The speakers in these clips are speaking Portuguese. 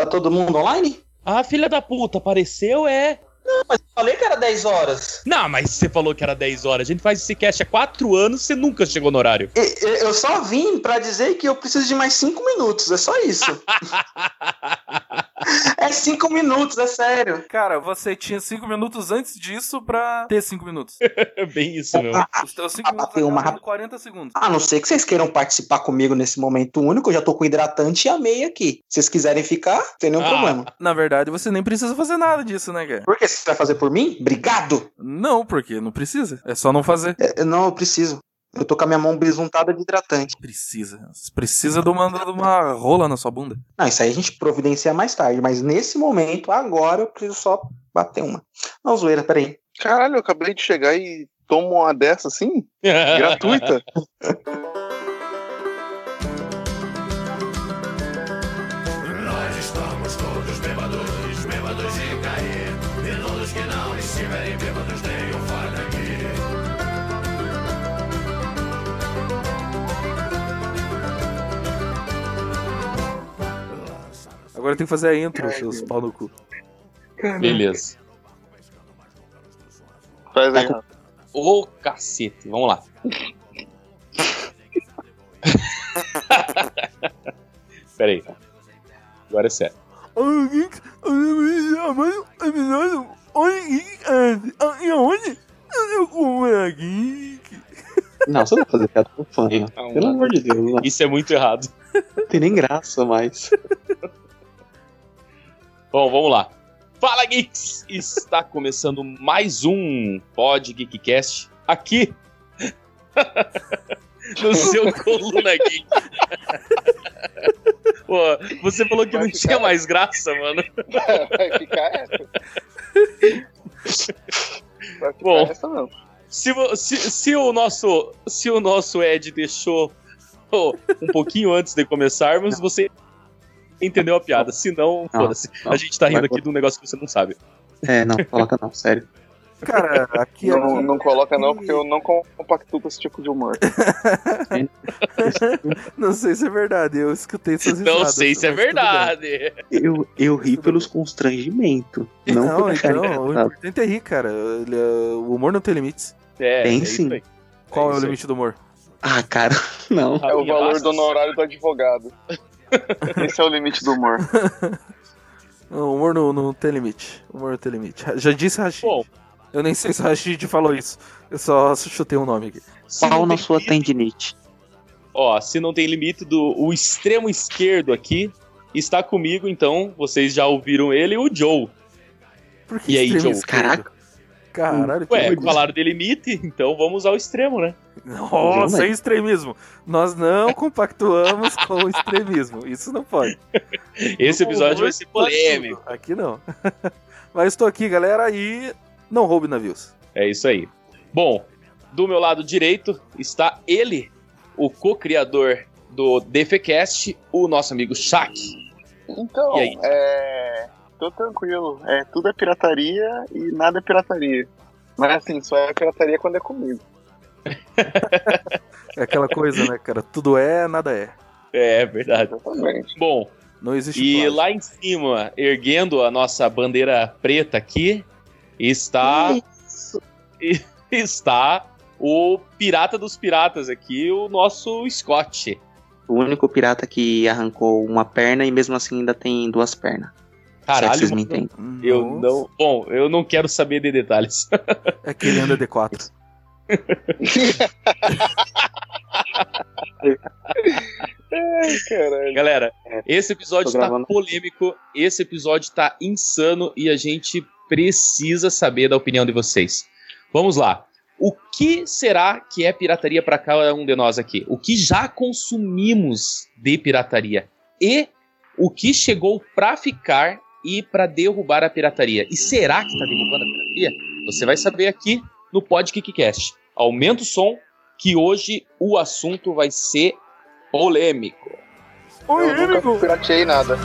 Tá todo mundo online? Ah, filha da puta, apareceu, é. Não, mas eu falei que era 10 horas. Não, mas você falou que era 10 horas. A gente faz esse cast há 4 anos você nunca chegou no horário. E- e- Eu só vim pra dizer que eu preciso de mais 5 minutos, é só isso. é 5 minutos, é sério. Cara, você tinha cinco minutos antes disso pra ter cinco minutos. É bem isso, meu. Os teus cinco minutos Tem uma acabam rap- em 40 segundos. A não ser que vocês queiram participar comigo nesse momento único, eu já tô com hidratante e a meia aqui. Se vocês quiserem ficar, tem nenhum Ah. problema. Na verdade, você nem precisa fazer nada disso, né, cara? Por que você vai fazer por mim? Obrigado! Não, porque não precisa. É só não fazer. É, não, eu preciso. Eu tô com a minha mão besuntada de hidratante. Precisa. Você precisa de uma, de uma rola na sua bunda. Não, isso aí a gente providencia mais tarde, mas nesse momento, agora, eu preciso só bater uma. Não, zoeira, peraí. Caralho, eu acabei de chegar e tomo uma dessa assim? Gratuita? Agora tem que fazer a intro, seus pau no cu. Beleza. Faz aí. Ô, cacete. Vamos lá. Pera aí. Agora é sério. Não, você não vai fazer piada com fã, né? Pelo amor de Deus, não Isso é muito errado. tem nem graça mais. Bom, vamos lá. Fala, Geeks! Está começando mais um Pod Geekcast aqui no seu Coluna Geek. Pô, você falou que Vai não tinha mais graça, mano. Vai ficar essa. Vai ficar Bom. essa não. Se, se, se o nosso se o nosso Ed deixou oh, um pouquinho antes de começarmos, você entendeu a piada. Se não, Não, foda-se. não. A gente tá rindo aqui de um negócio que você não sabe. É, não, coloca não, sério. Cara, aqui, Não, aqui não coloca não, porque eu não compactuo com esse tipo de humor. não sei se é verdade. Eu escutei essas Não risadas, sei se é verdade. Eu, eu ri pelos constrangimentos. Não, Não, então, o importante é rir, cara. É- O humor não tem limites. É, Tem é sim. Qual é, o limite do humor? Ah, cara, não. É o valor do honorário do advogado. Esse é o limite do humor. Não, o humor não, não tem limite. O humor não tem limite. Já disse Rashid. Bom, Eu nem sei se o Rashid falou isso. Eu só chutei um nome aqui. Pau não na sua limite- tendinite. Ó, se não tem limite do o extremo esquerdo aqui está comigo, então vocês já ouviram ele, o Joe. Por que E aí, Joe? esquerdo? Caraca. Caralho, que Ué, doido. falaram de limite, então vamos ao extremo, né? Nossa, Não, é extremismo. Nós não compactuamos com o extremismo. Isso não pode. Esse episódio vai ser polêmico. Aqui não. Mas estou aqui, galera, e não roube navios. É isso aí. Bom, do meu lado direito está ele, o co-criador do DFCast, o nosso amigo Shaq. Então, E aí? é. Tô tranquilo. É, tudo é pirataria e nada é pirataria. Mas assim, só é pirataria quando é comigo. É aquela coisa, né, cara? Tudo é, nada é. É verdade. Exatamente. Bom, Não existe e plágio. lá em cima, erguendo a nossa bandeira preta aqui, está está o pirata dos piratas aqui, o nosso Scott. O único pirata que arrancou uma perna e mesmo assim ainda tem duas pernas. Caralho, vocês me entendem. eu Nossa. não. Bom, eu não quero saber de detalhes. É que ele anda D4. Ai, caralho. Galera, esse episódio Tô tá gravando. polêmico, esse episódio tá insano e a gente precisa saber da opinião de vocês. Vamos lá. O que será que é pirataria para cada um de nós aqui? O que já consumimos de pirataria? E o que chegou pra ficar e pra derrubar a pirataria? E será que tá derrubando a pirataria? Você vai saber aqui no Podcast. Aumenta o som que hoje o assunto vai ser polêmico. Eu nunca pirateei nada.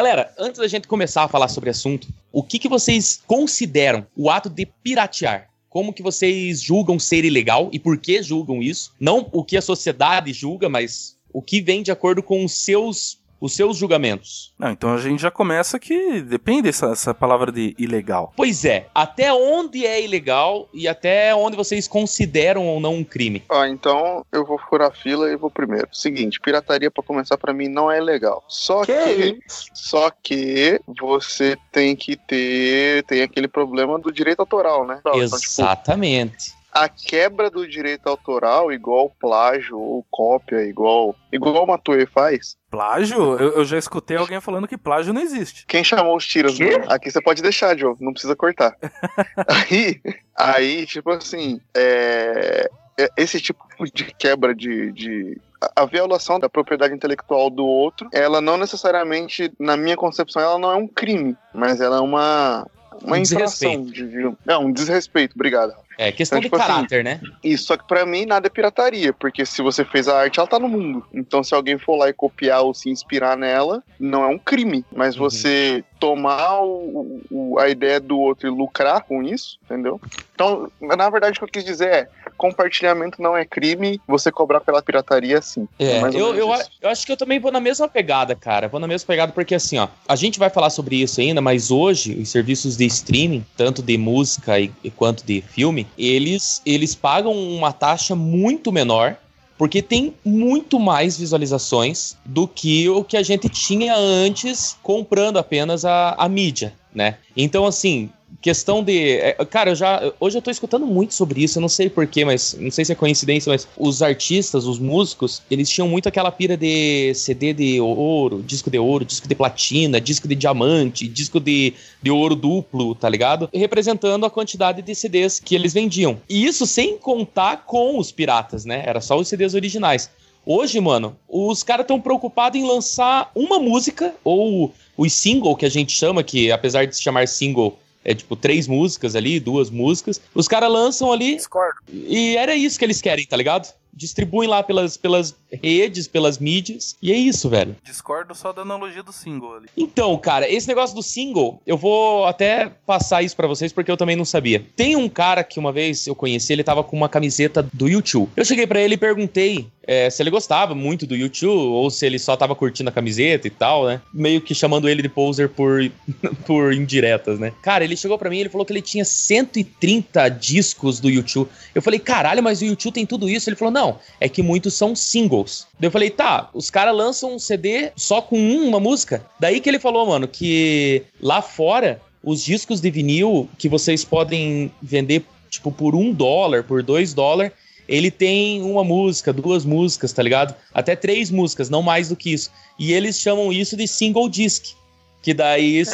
Galera, antes da gente começar a falar sobre o assunto, o que, que vocês consideram o ato de piratear? Como que vocês julgam ser ilegal e por que julgam isso? Não o que a sociedade julga, mas o que vem de acordo com os seus os seus julgamentos. Não, então a gente já começa que depende essa, essa palavra de ilegal. Pois é, até onde é ilegal e até onde vocês consideram ou não um crime? Ó, então eu vou furar a fila e vou primeiro. Seguinte, pirataria pra começar pra mim não é legal. Só que, Que só que você tem que ter tem aquele problema do direito autoral, né? Então, tipo, Exatamente. A quebra do direito autoral, igual plágio ou cópia, igual igual o Matue faz. Plágio? Eu, eu já escutei alguém falando que plágio não existe. Quem chamou os? Quê? mano? Aqui você pode deixar, Joe. Não precisa cortar. aí, aí, tipo assim, é, é- esse tipo de quebra de, de a violação da propriedade intelectual do outro, ela não necessariamente, na minha concepção, ela não é um crime, mas ela é uma uma Um infração de, de não, um desrespeito. Obrigado. É questão Então, de tipo assim, caráter, né? Isso, só que pra mim nada é pirataria, porque se você fez a arte, ela tá no mundo. Então se alguém for lá e copiar ou se inspirar nela, não é um crime. Mas Uhum. você tomar o- o- a ideia do outro e lucrar com isso, entendeu? Então, na verdade, o que eu quis dizer é: compartilhamento não é crime, você cobrar pela pirataria, sim. É, ou eu, eu, eu acho que eu também vou na mesma pegada, cara. Vou na mesma pegada porque, assim, ó, a gente vai falar sobre isso ainda, mas hoje os serviços de streaming, tanto de música e, e quanto de filme, eles, eles pagam uma taxa muito menor. Porque tem muito mais visualizações do que o que a gente tinha antes comprando apenas a, a mídia, né? Então, assim, questão de. é, Cara, eu já. Hoje eu tô escutando muito sobre isso, eu não sei porquê, mas não sei se é coincidência, mas os artistas, os músicos, eles tinham muito aquela pira de CD de ouro, disco de ouro, disco de platina, disco de diamante, disco de, de ouro duplo, tá ligado? Representando a quantidade de CDs que eles vendiam. E isso sem contar com os piratas, né? Era só os CDs originais. Hoje, mano, os caras estão preocupados em lançar uma música, ou os single que a gente chama, que apesar de se chamar single, é tipo três músicas ali, duas músicas. Os caras lançam ali Discordo. e era isso que eles querem, tá ligado? Distribuem lá pelas, pelas redes, pelas mídias. E é isso, velho. Discordo só da analogia do single ali. Então, cara, esse negócio do single, eu vou até passar isso pra vocês porque eu também não sabia. Tem um cara que uma vez eu conheci, ele tava com uma camiseta do YouTube. Eu cheguei pra ele e perguntei é, se ele gostava muito do YouTube ou se ele só tava curtindo a camiseta e tal, né? Meio que chamando ele de poser por, por indiretas, né? Cara, ele chegou pra mim e ele falou que ele tinha 130 discos do YouTube. Eu falei, caralho, mas o YouTube tem tudo isso? Ele falou, não, é que muitos são singles. Daí eu falei, tá, os caras lançam um CD só com uma música? Daí que ele falou, mano, que lá fora, os discos de vinil que vocês podem vender, tipo, por um dólar, por dois dólares, ele tem uma música, duas músicas, tá ligado? Até três músicas, não mais do que isso. E eles chamam isso de single disc. Que daí É,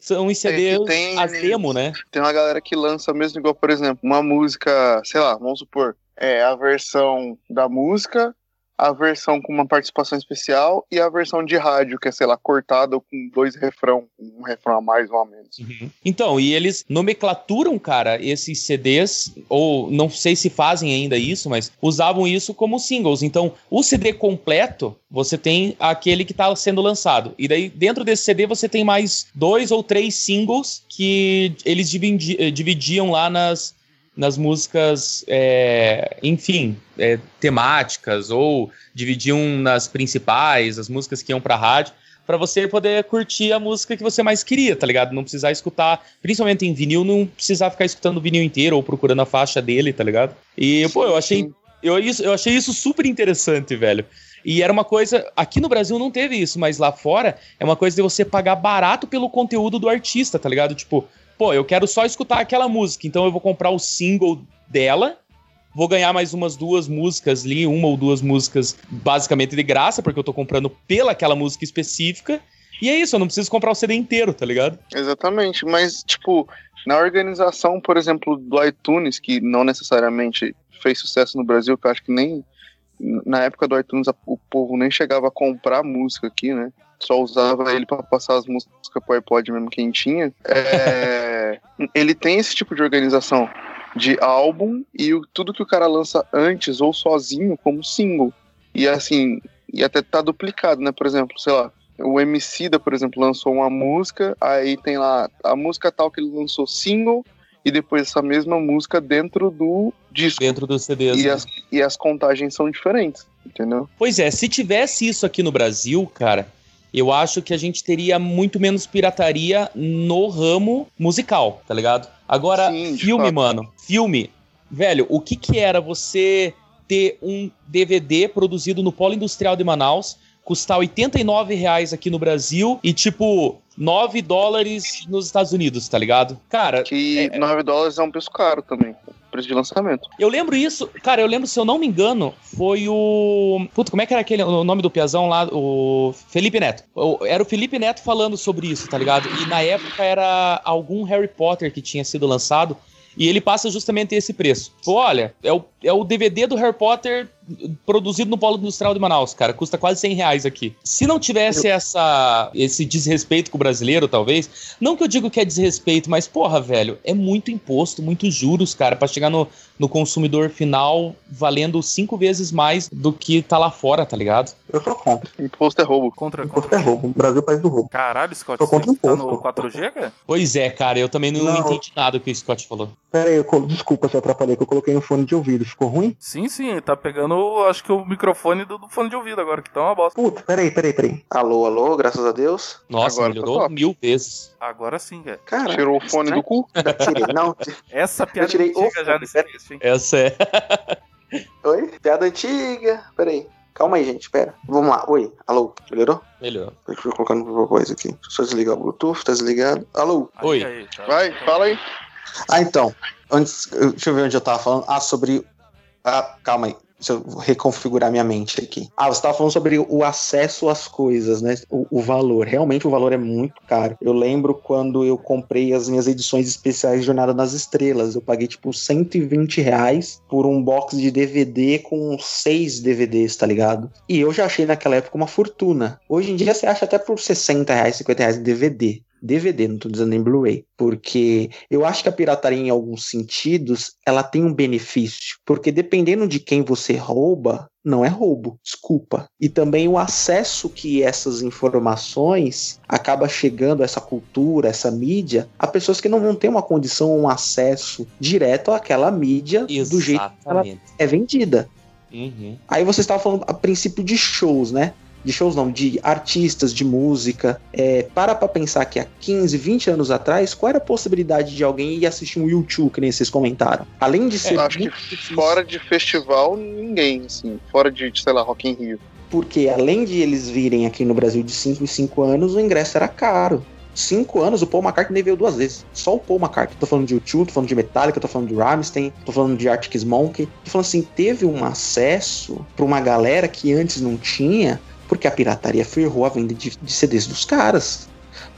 são os CDs tem- as demo, né? Tem uma galera que lança mesmo igual, por exemplo, uma música, sei lá, vamos supor, é a versão da música, a versão com uma participação especial e a versão de rádio, que é, sei lá, cortada com dois refrão, um refrão a mais ou a menos. Então, e eles nomenclaturam, cara, esses CDs, ou não sei se fazem ainda isso, mas usavam isso como singles. Então, o CD completo, você tem aquele que tá sendo lançado. E daí, dentro desse CD, você tem mais dois ou três singles que eles dividi- eh, dividiam lá nas, nas músicas, é, enfim, é, temáticas, ou dividiam nas principais, as músicas que iam pra rádio pra você poder curtir a música que você mais queria, tá ligado? Não precisar escutar, principalmente em vinil, não precisar ficar escutando o vinil inteiro ou procurando a faixa dele, tá ligado? E, pô, eu achei, eu, isso- eu achei isso super interessante, velho. E era uma coisa. Aqui no Brasil não teve isso, mas lá fora é uma coisa de você pagar barato pelo conteúdo do artista, tá ligado? Tipo, pô, eu quero só escutar aquela música, então eu vou comprar o single dela. Vou ganhar mais umas duas músicas ali, uma ou duas músicas basicamente de graça, porque eu tô comprando pela aquela música específica. E é isso, eu não preciso comprar o CD inteiro, tá ligado? Exatamente, mas, tipo, na organização, por exemplo, do iTunes, que não necessariamente fez sucesso no Brasil, que eu acho que nem. Na época do iTunes, o povo nem chegava a comprar música aqui, né? Só usava ele para passar as músicas pro iPod mesmo quem tinha. É, ele tem esse tipo de organização de álbum e o- tudo que o cara lança antes ou sozinho como single. E assim, e até tá duplicado, né? Por exemplo, sei lá, o MC da, por exemplo, lançou uma música, aí tem lá a música tal que ele lançou single e depois essa mesma música dentro do disco. Dentro dos CDs. E né? as, e as contagens são diferentes, entendeu? Pois é, se tivesse isso aqui no Brasil, cara, eu acho que a gente teria muito menos pirataria no ramo musical, tá ligado? Agora, Sim, filme, mano, filme. Velho, o que que era você ter um DVD produzido no Polo Industrial de Manaus, custar 89 reais aqui no Brasil e, tipo, 9 dólares nos Estados Unidos, tá ligado? Cara, Que 9 dólares é um preço caro também, preço de lançamento. eu lembro isso, cara, eu lembro, se eu não me engano, foi o. Puta, como é que era aquele o nome do Piazão lá? O Felipe Neto. Era o Felipe Neto falando sobre isso, tá ligado? E na época era algum Harry Potter que tinha sido lançado. E ele passa justamente esse preço. Pô, olha, é o, é o DVD do Harry Potter produzido no Polo Industrial de Manaus, cara. Custa quase 100 reais aqui. Se não tivesse essa, esse desrespeito com o brasileiro, talvez. Não que eu digo que é desrespeito, mas, porra, velho, é muito imposto, muitos juros, cara, pra chegar no, no consumidor final valendo cinco vezes mais do que tá lá fora, tá ligado? Eu sou contra. Imposto é roubo. Contra, Imposto contra. é roubo. O Brasil é o país do roubo. Caralho, Scott, Tô contra você tá imposto. no 4G, cara? Pois é, cara, eu também não, Não. entendi nada do que o Scott falou. Pera aí, eu desculpa se eu atrapalhei, que eu coloquei no fone de ouvido. Ficou ruim? Sim, sim, tá pegando, acho que o microfone do, do fone de ouvido agora, que tá uma bosta. Puta, peraí, peraí, peraí. Alô, alô, graças a Deus. Nossa, Agora tá melhorou top. mil vezes. Agora sim, cara. Cara, Tirou o fone do cu? tirei. Não, Essa piada tirei o antiga já fone, nesse texto, hein? Essa é. oi? Piada antiga. Peraí. Calma aí, gente, pera. Vamos lá. Oi, alô, melhorou? Melhor. Deixa eu colocar no voz aqui. Deixa eu só desligar o Bluetooth, tá desligado. Alô? Oi. aí, tá. Vai, fala aí. Ah, então. Antes, eu- deixa eu ver onde eu tava falando. Ah, sobre. Ah, calma aí. Deixa eu reconfigurar minha mente aqui. Ah, você tava falando sobre o acesso às coisas, né? O, o valor. Realmente o valor é muito caro. Eu lembro quando eu comprei as minhas edições especiais de Jornada nas Estrelas. Eu paguei tipo 120 reais por um box de DVD com seis DVDs, tá ligado? E eu já achei naquela época uma fortuna. Hoje em dia você acha até por 60 reais, 50 reais em DVD. DVD, não tô dizendo em Blu-ray. Porque eu acho que a pirataria, em alguns sentidos, ela tem um benefício. Porque dependendo de quem você rouba, não é roubo, desculpa. E também o acesso que essas informações acaba chegando, essa cultura, essa mídia, a pessoas que não vão ter uma condição, um acesso direto àquela mídia do jeito que ela Exatamente. é vendida. Uhum. Aí você estava falando a princípio de shows, né? De shows não, de artistas, de música. É, para pra pensar que há 15, 20 anos atrás, qual era a possibilidade de alguém ir assistir um YouTube, que nem vocês comentaram? Além de ser Eu acho que difícil, fora de festival, ninguém, assim. Fora de, sei lá, Rock in Rio. porque além de eles virem aqui no Brasil de 5 em 5 anos, o ingresso era caro. Cinco anos, o Paul McCartney veio duas vezes. Só o Paul McCartney. Tô falando de U2, tô falando de Metallica, tô falando de Rammstein, tô falando de Arctic Monkey. Tô falando assim, teve um acesso pra uma galera que antes não tinha, porque a pirataria ferrou a venda de, de CDs dos caras.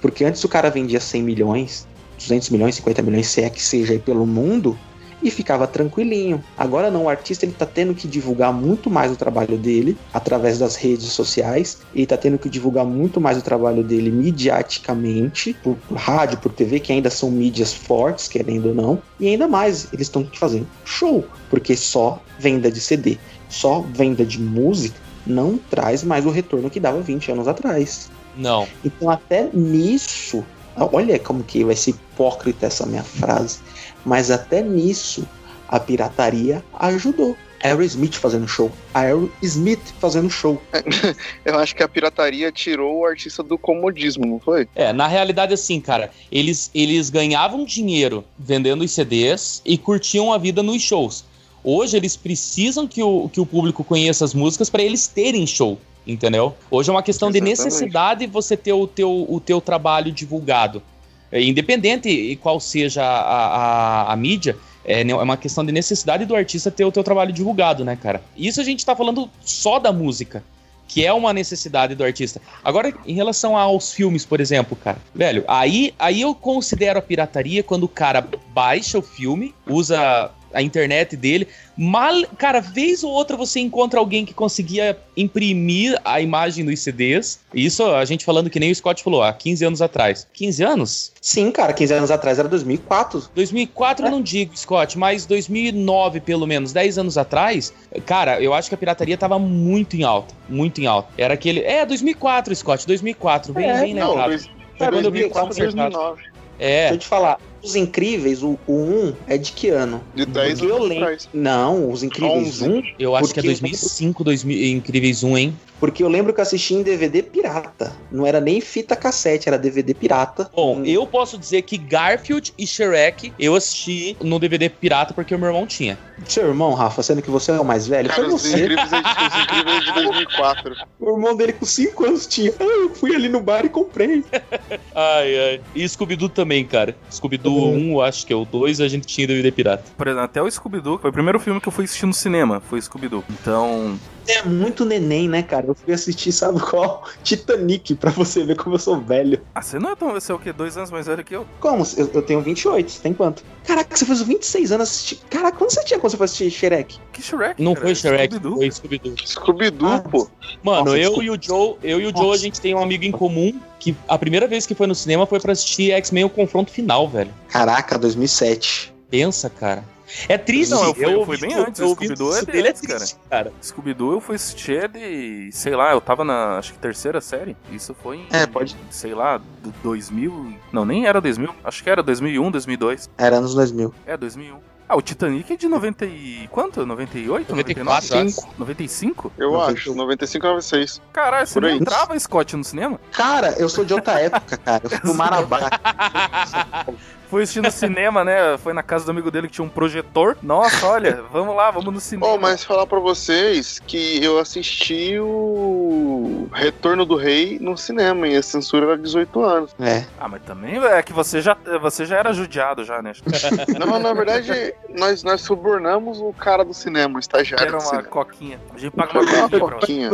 Porque antes o cara vendia 100 milhões, 200 milhões, 50 milhões, se é que seja aí pelo mundo, e ficava tranquilinho. Agora não, o artista ele tá tendo que divulgar muito mais o trabalho dele através das redes sociais, ele tá tendo que divulgar muito mais o trabalho dele mediaticamente, por, por rádio, por TV, que ainda são mídias fortes, querendo ou não, e ainda mais, eles estão fazendo show, porque só venda de CD, só venda de música não traz mais o retorno que dava 20 anos atrás. Não. Então, até nisso, olha como que vai ser hipócrita essa minha frase, mas até nisso a pirataria ajudou. Aerosmith fazendo show, a Aerosmith fazendo show. Eu acho que a pirataria tirou o artista do comodismo, não foi? É, na realidade, assim, cara, eles, eles ganhavam dinheiro vendendo os CDs e curtiam a vida nos shows. Hoje eles precisam que o, que o público conheça as músicas para eles terem show, entendeu? Hoje é uma questão de Exatamente. necessidade você ter o teu, o teu trabalho divulgado. É, independente e qual seja a, a, a mídia, é ne- é uma questão de necessidade do artista ter o teu trabalho divulgado, né, cara? Isso a gente tá falando só da música, que é uma necessidade do artista. Agora, em relação aos filmes, por exemplo, cara, velho, aí, aí eu considero a pirataria quando o cara baixa o filme, usa a internet dele. Mal, cara, vez ou outra você encontra alguém que conseguia imprimir a imagem dos CDs. Isso a gente falando que nem o Scott falou, há 15 anos atrás. 15 anos? Sim, cara, 15 anos atrás era 2004. 2004 eu não digo, Scott, mas 2009 pelo menos, 10 anos atrás, cara, eu acho que a pirataria tava muito em alta, muito em alta. Era aquele, é, 2004, Scott, 2004, bem, É, bem Não, lembrado. dois- Foi vi 2004, consertado. 2009. É, Deixa eu te falar, Os Incríveis, o, o 1 é de que ano? De 10 Porque eu anos lembro. atrás. Não, Os Incríveis 11. 1, eu acho que é Porque- 2005, 2000, Incríveis 1, hein? Porque eu lembro que eu assisti em DVD pirata. Não era nem fita cassete, era DVD pirata. Bom, Hum. eu posso dizer que Garfield e Shrek eu assisti no DVD pirata porque o meu irmão tinha. Seu irmão, Rafa, sendo que você é o mais velho, Cara, foi os você. incríveis, é de, os incríveis é de 2004. O irmão dele com 5 anos tinha. Ah, eu fui ali no bar e comprei. Ai, ai. E Scooby-Doo também, cara. Scooby-Doo Uhum. 1, acho que é o 2, a gente tinha DVD pirata. Por exemplo, até o Scooby-Doo, foi o primeiro filme que eu fui assistir no cinema, foi Scooby-Doo. Então, é muito neném, né, cara? Eu fui assistir, sabe qual? Titanic, pra você ver como eu sou velho. ah, você não é tão, você é o quê? Dois anos mais velho que eu? Como? Eu, eu tenho 28, você tem quanto? Caraca, você fez 26 anos assistindo. Caraca, quando você tinha quando você foi assistir Shrek? Que Shrek? Não cara? foi Shrek, foi Scooby-Doo. Scooby-Doo, Ah, pô. Mano, Nossa, eu desculpa. e o Joe, eu e o Joe, a gente tem um amigo em comum que a primeira vez que foi no cinema foi pra assistir X-Men o confronto final, velho. Caraca, 2007. Pensa, cara. É triste. Não, eu fui- eu fui ouvi- bem antes, eu ouvi Scooby-Doo é dele, é deles, cara. triste, cara. Scooby-Doo eu fui assistir de, sei lá, eu tava na, acho que terceira série. Isso foi em, É, pode- sei lá, do 2000, não, nem era 2000, acho que era 2001, 2002. Era anos 2000. É, 2001. Ah, o Titanic é de 90 e... quanto? 98? 94, 99? acho. 95? Eu 91. acho. 95 a 96. Caralho, você não entrava, Scott, no cinema? Cara, eu sou de outra época, cara. Eu fui pro Marabá. Foi assistir no cinema, né? Foi na casa do amigo dele que tinha um projetor. Nossa, olha, vamos lá, vamos no cinema. Oh, mas falar pra vocês que eu assisti o Retorno do Rei no cinema e a censura era 18 anos. É. Ah, mas também é que você já, você já era judiado já, né? Não, na verdade, nós, nós subornamos o cara do cinema, o estagiário Era uma cinema. coquinha. A gente paga uma Uma coquinha.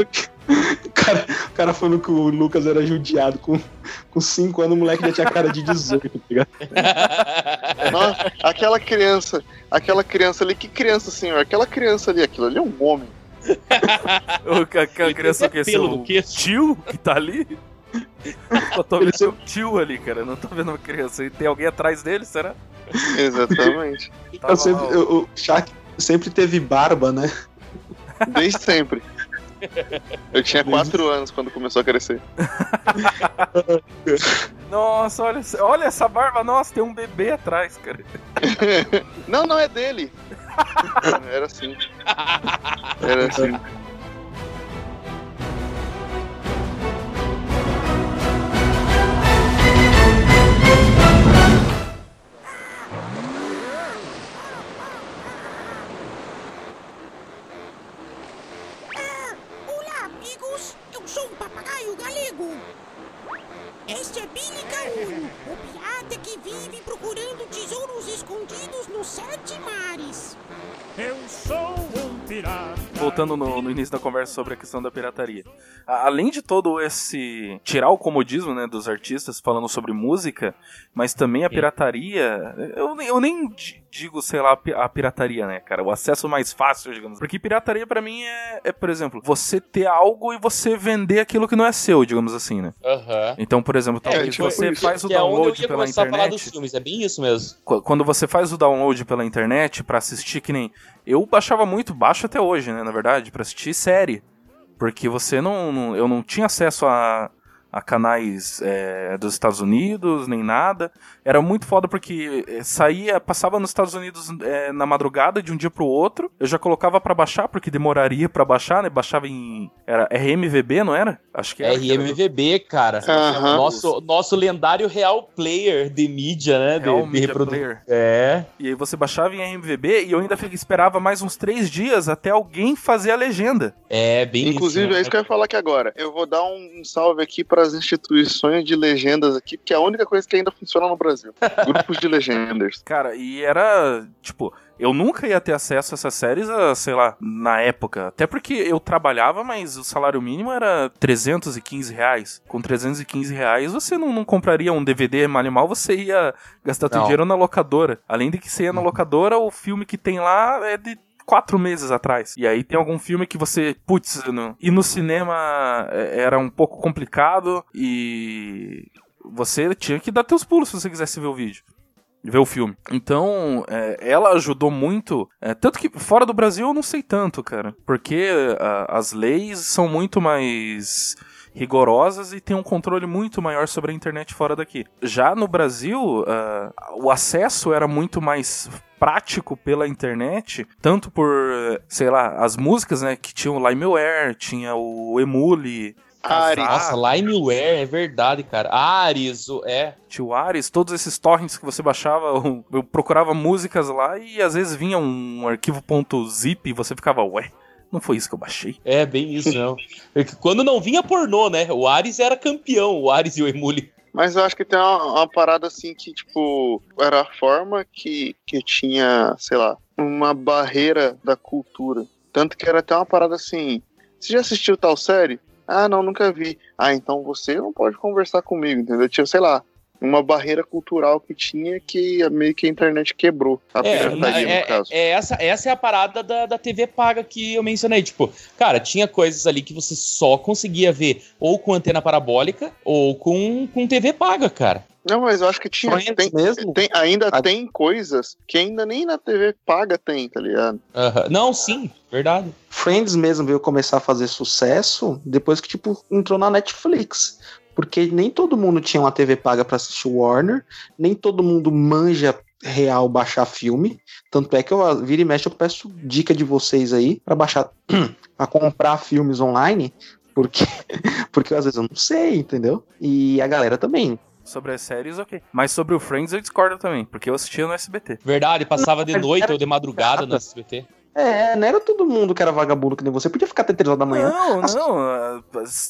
O cara, o cara falando que o Lucas era judiado. Com 5 anos, o moleque já tinha cara de 18, tá ligado? Nossa, aquela criança, aquela criança ali, que criança, senhor? Aquela criança ali, aquilo ali é um homem. O ca- Ele criança que pelo seu no queixo. tio que tá ali. Eu tô vendo seu tio ali, cara. Não tô vendo uma criança. E tem alguém atrás dele, será? Exatamente. Tava Eu sempre, eu- o Shaq sempre teve barba, né? Desde sempre. Eu tinha 4 anos quando começou a crescer. Nossa, olha, essa- olha essa barba. Nossa, tem um bebê atrás, cara. Não, não é dele. Era assim. Era assim. Voltando no, no início da conversa sobre a questão da pirataria. A- Além de todo esse. tirar o comodismo né, dos artistas falando sobre música, mas também a pirataria. Eu, nem- eu nem digo, sei lá, a pi- a pirataria, né, cara? O acesso mais fácil, digamos. Porque pirataria pra mim é, é, por exemplo, você ter algo e você vender aquilo que não é seu, digamos assim, né? Aham. Então, por exemplo, talvez tipo você isso. faz o é download ia pela começar a falar dos internet. filmes, é bem isso mesmo. Qu- Quando você faz o download pela internet pra assistir, que nem. Eu baixava muito, baixo até hoje, né, na verdade, pra assistir série. Porque você não. não- eu não tinha acesso a, a canais é, dos Estados Unidos, nem nada. Era muito foda porque é, saía, passava nos Estados Unidos é, na madrugada de um dia pro outro. Eu já colocava pra baixar, porque demoraria pra baixar, né? Baixava em. Era RMVB, não era? Acho que era. RMVB, cara. Aham. Nosso, nosso lendário real player de mídia, né? De, Real de Media reprodu- Player. É. E aí você baixava em RMVB e eu ainda esperava mais uns três dias até alguém fazer a legenda. É, bem Inclusive, isso. é isso que eu ia falar aqui agora. Eu vou dar um salve aqui para as instituições de legendas aqui, que é a única coisa que ainda funciona no Brasil. Grupos de legendas. Cara, e era, tipo, eu nunca ia ter acesso a essas séries, a, sei lá, na época. Até porque eu trabalhava, mas o salário mínimo era 315 reais. Com 315 reais você não, não compraria um DVD mal e mal, você ia gastar teu Não. dinheiro na locadora. Além de que você ia na locadora, o filme que tem lá é de quatro meses atrás. E aí tem algum filme que você, putz, no, ir no cinema é, era um pouco complicado e você tinha que dar teus pulos se você quisesse ver o vídeo. Ver o filme. Então, é, ela ajudou muito. é, tanto que fora do Brasil eu não sei tanto, cara. Porque a- as leis são muito mais rigorosas e tem um controle muito maior sobre a internet fora daqui. Já no Brasil, ah, o acesso era muito mais prático pela internet, tanto por, sei lá, as músicas, né, que tinha o LimeWare, tinha o Emule, Ares. Nossa, Limeware, é verdade, cara. Ares, é. tinha o Ares, todos esses torrents que você baixava, eu, procurava músicas lá e às vezes vinha um arquivo .zip e você ficava, ué, não foi isso que eu baixei? É, bem isso, não. É que Quando não vinha pornô, né? O Ares era campeão, o Ares e o Emule. Mas eu acho que tem uma, uma parada assim que, tipo, era a forma que, que tinha, sei lá, uma barreira da cultura. Tanto que era até uma parada assim. Você já assistiu tal série? Ah, não, nunca vi. Ah, então você não pode conversar comigo, entendeu? Tinha, sei lá, uma barreira cultural que tinha que meio que a internet quebrou. A É, pirataria, é, no caso. é essa, essa é a parada da, da TV paga que eu mencionei. Tipo, cara, tinha coisas ali que você só conseguia ver ou com antena parabólica ou com, com TV paga, cara. Não, mas eu acho que tinha. Tem, mesmo? tem- ainda A- tem coisas que ainda nem na TV paga tem, tá ligado? Aham. Não, sim, verdade. Friends mesmo veio começar a fazer sucesso depois que, tipo, entrou na Netflix. Porque nem todo mundo tinha uma TV paga pra assistir Warner, nem todo mundo manja real baixar filme. Tanto é que eu vira e mexe, eu peço dica de vocês aí pra baixar, pra comprar filmes online, porque, porque às vezes eu não sei, entendeu? E a galera também. Sobre as séries, ok. Mas sobre o Friends eu discordo também, porque eu assistia no SBT. Verdade, passava de noite era ou de madrugada no. SBT. É, não era todo mundo que era vagabundo que nem você. Podia ficar até 3 horas da manhã. Não, Nossa. não. ah,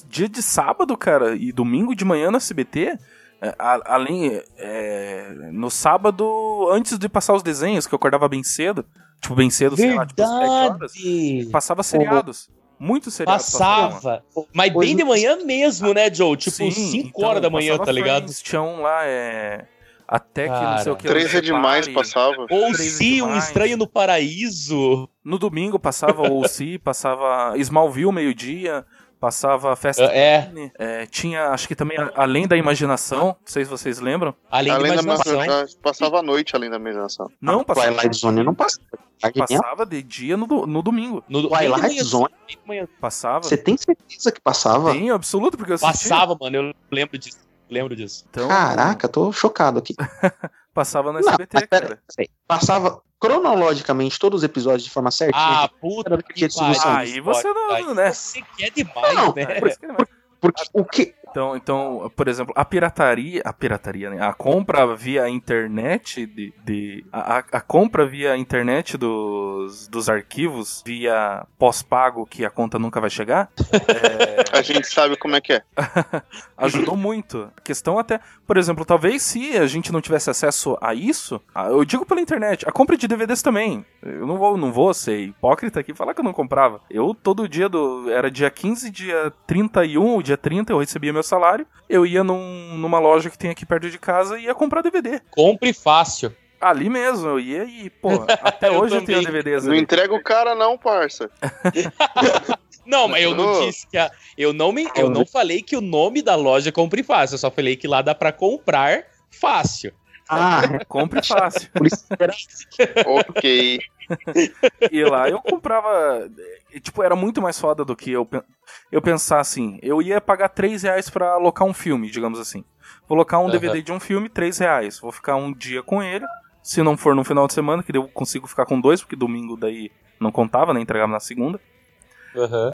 Dia de sábado, cara, e domingo de manhã no SBT, é, além. é, no sábado, antes de passar os desenhos, que eu acordava bem cedo, tipo, bem cedo, sei lá, tipo, às 7 horas, Verdade! passava seriados. Muitos seriados. passavam. Passava. Mas Hoje bem de manhã mesmo, né, Joe? Tipo, Sim, 5 então, horas da manhã, passava tá ligado? Um lá, é. Até que não sei o que. Três é demais, passava. Ou se um estranho no paraíso. No domingo passava o Si, passava Smallville meio-dia, passava Festa É, Time, é, tinha, acho que também a- Além da Imaginação, não sei se vocês lembram. além, Além da da imaginação. imaginação, passava a noite além da imaginação. Não, passava, Twilight Zone não passa. passava de dia no, no domingo. No, Twilight Zone. Passava. você tem certeza que passava? Tenho absoluto, porque eu. Passava, mano, eu lembro disso. Lembro disso. Então, Caraca, tô chocado aqui. Passava no Não, SBT, mas pera- cara. Passava cronologicamente todos os episódios de forma certinha. Ah, puta que pariu. Santos. Aí você não- Aí né? Você quer demais, Não, né? Ele- Porque o que. Então, então, por exemplo, a pirataria, a pirataria, né? A compra via internet de, de a, a- compra via internet dos, dos arquivos via pós-pago que a conta nunca vai chegar, A gente sabe como é que é. ajudou muito. A questão até, por exemplo, talvez se a gente não tivesse acesso a isso, eu digo pela internet, a compra de DVDs também. Eu não vou, não vou ser hipócrita aqui e falar que eu não comprava. Eu todo dia do era dia 15, dia 31 ou dia 30 eu recebia meu salário, eu ia num- numa loja que tem aqui perto de casa e ia comprar DVD. Compre fácil. Ali mesmo, eu ia e, pô, até Eu hoje eu tenho também. DVDs Não entrega o cara, não, parça. Não, mas eu não disse que a, eu não me, eu não falei que o nome da loja é Compre Fácil, eu só falei que lá dá pra comprar fácil. Ah, Compre fácil. por isso que era ok. E lá eu comprava. e, Tipo, era muito mais foda do que eu, eu pensar assim. Eu ia pagar 3 reais pra alocar um filme, digamos assim. Vou alocar um Aham. DVD de um filme, 3 reais. Vou ficar um dia com ele. Se não for no final de semana, que daí eu consigo ficar com dois, porque domingo daí não contava, né? Entregava na segunda.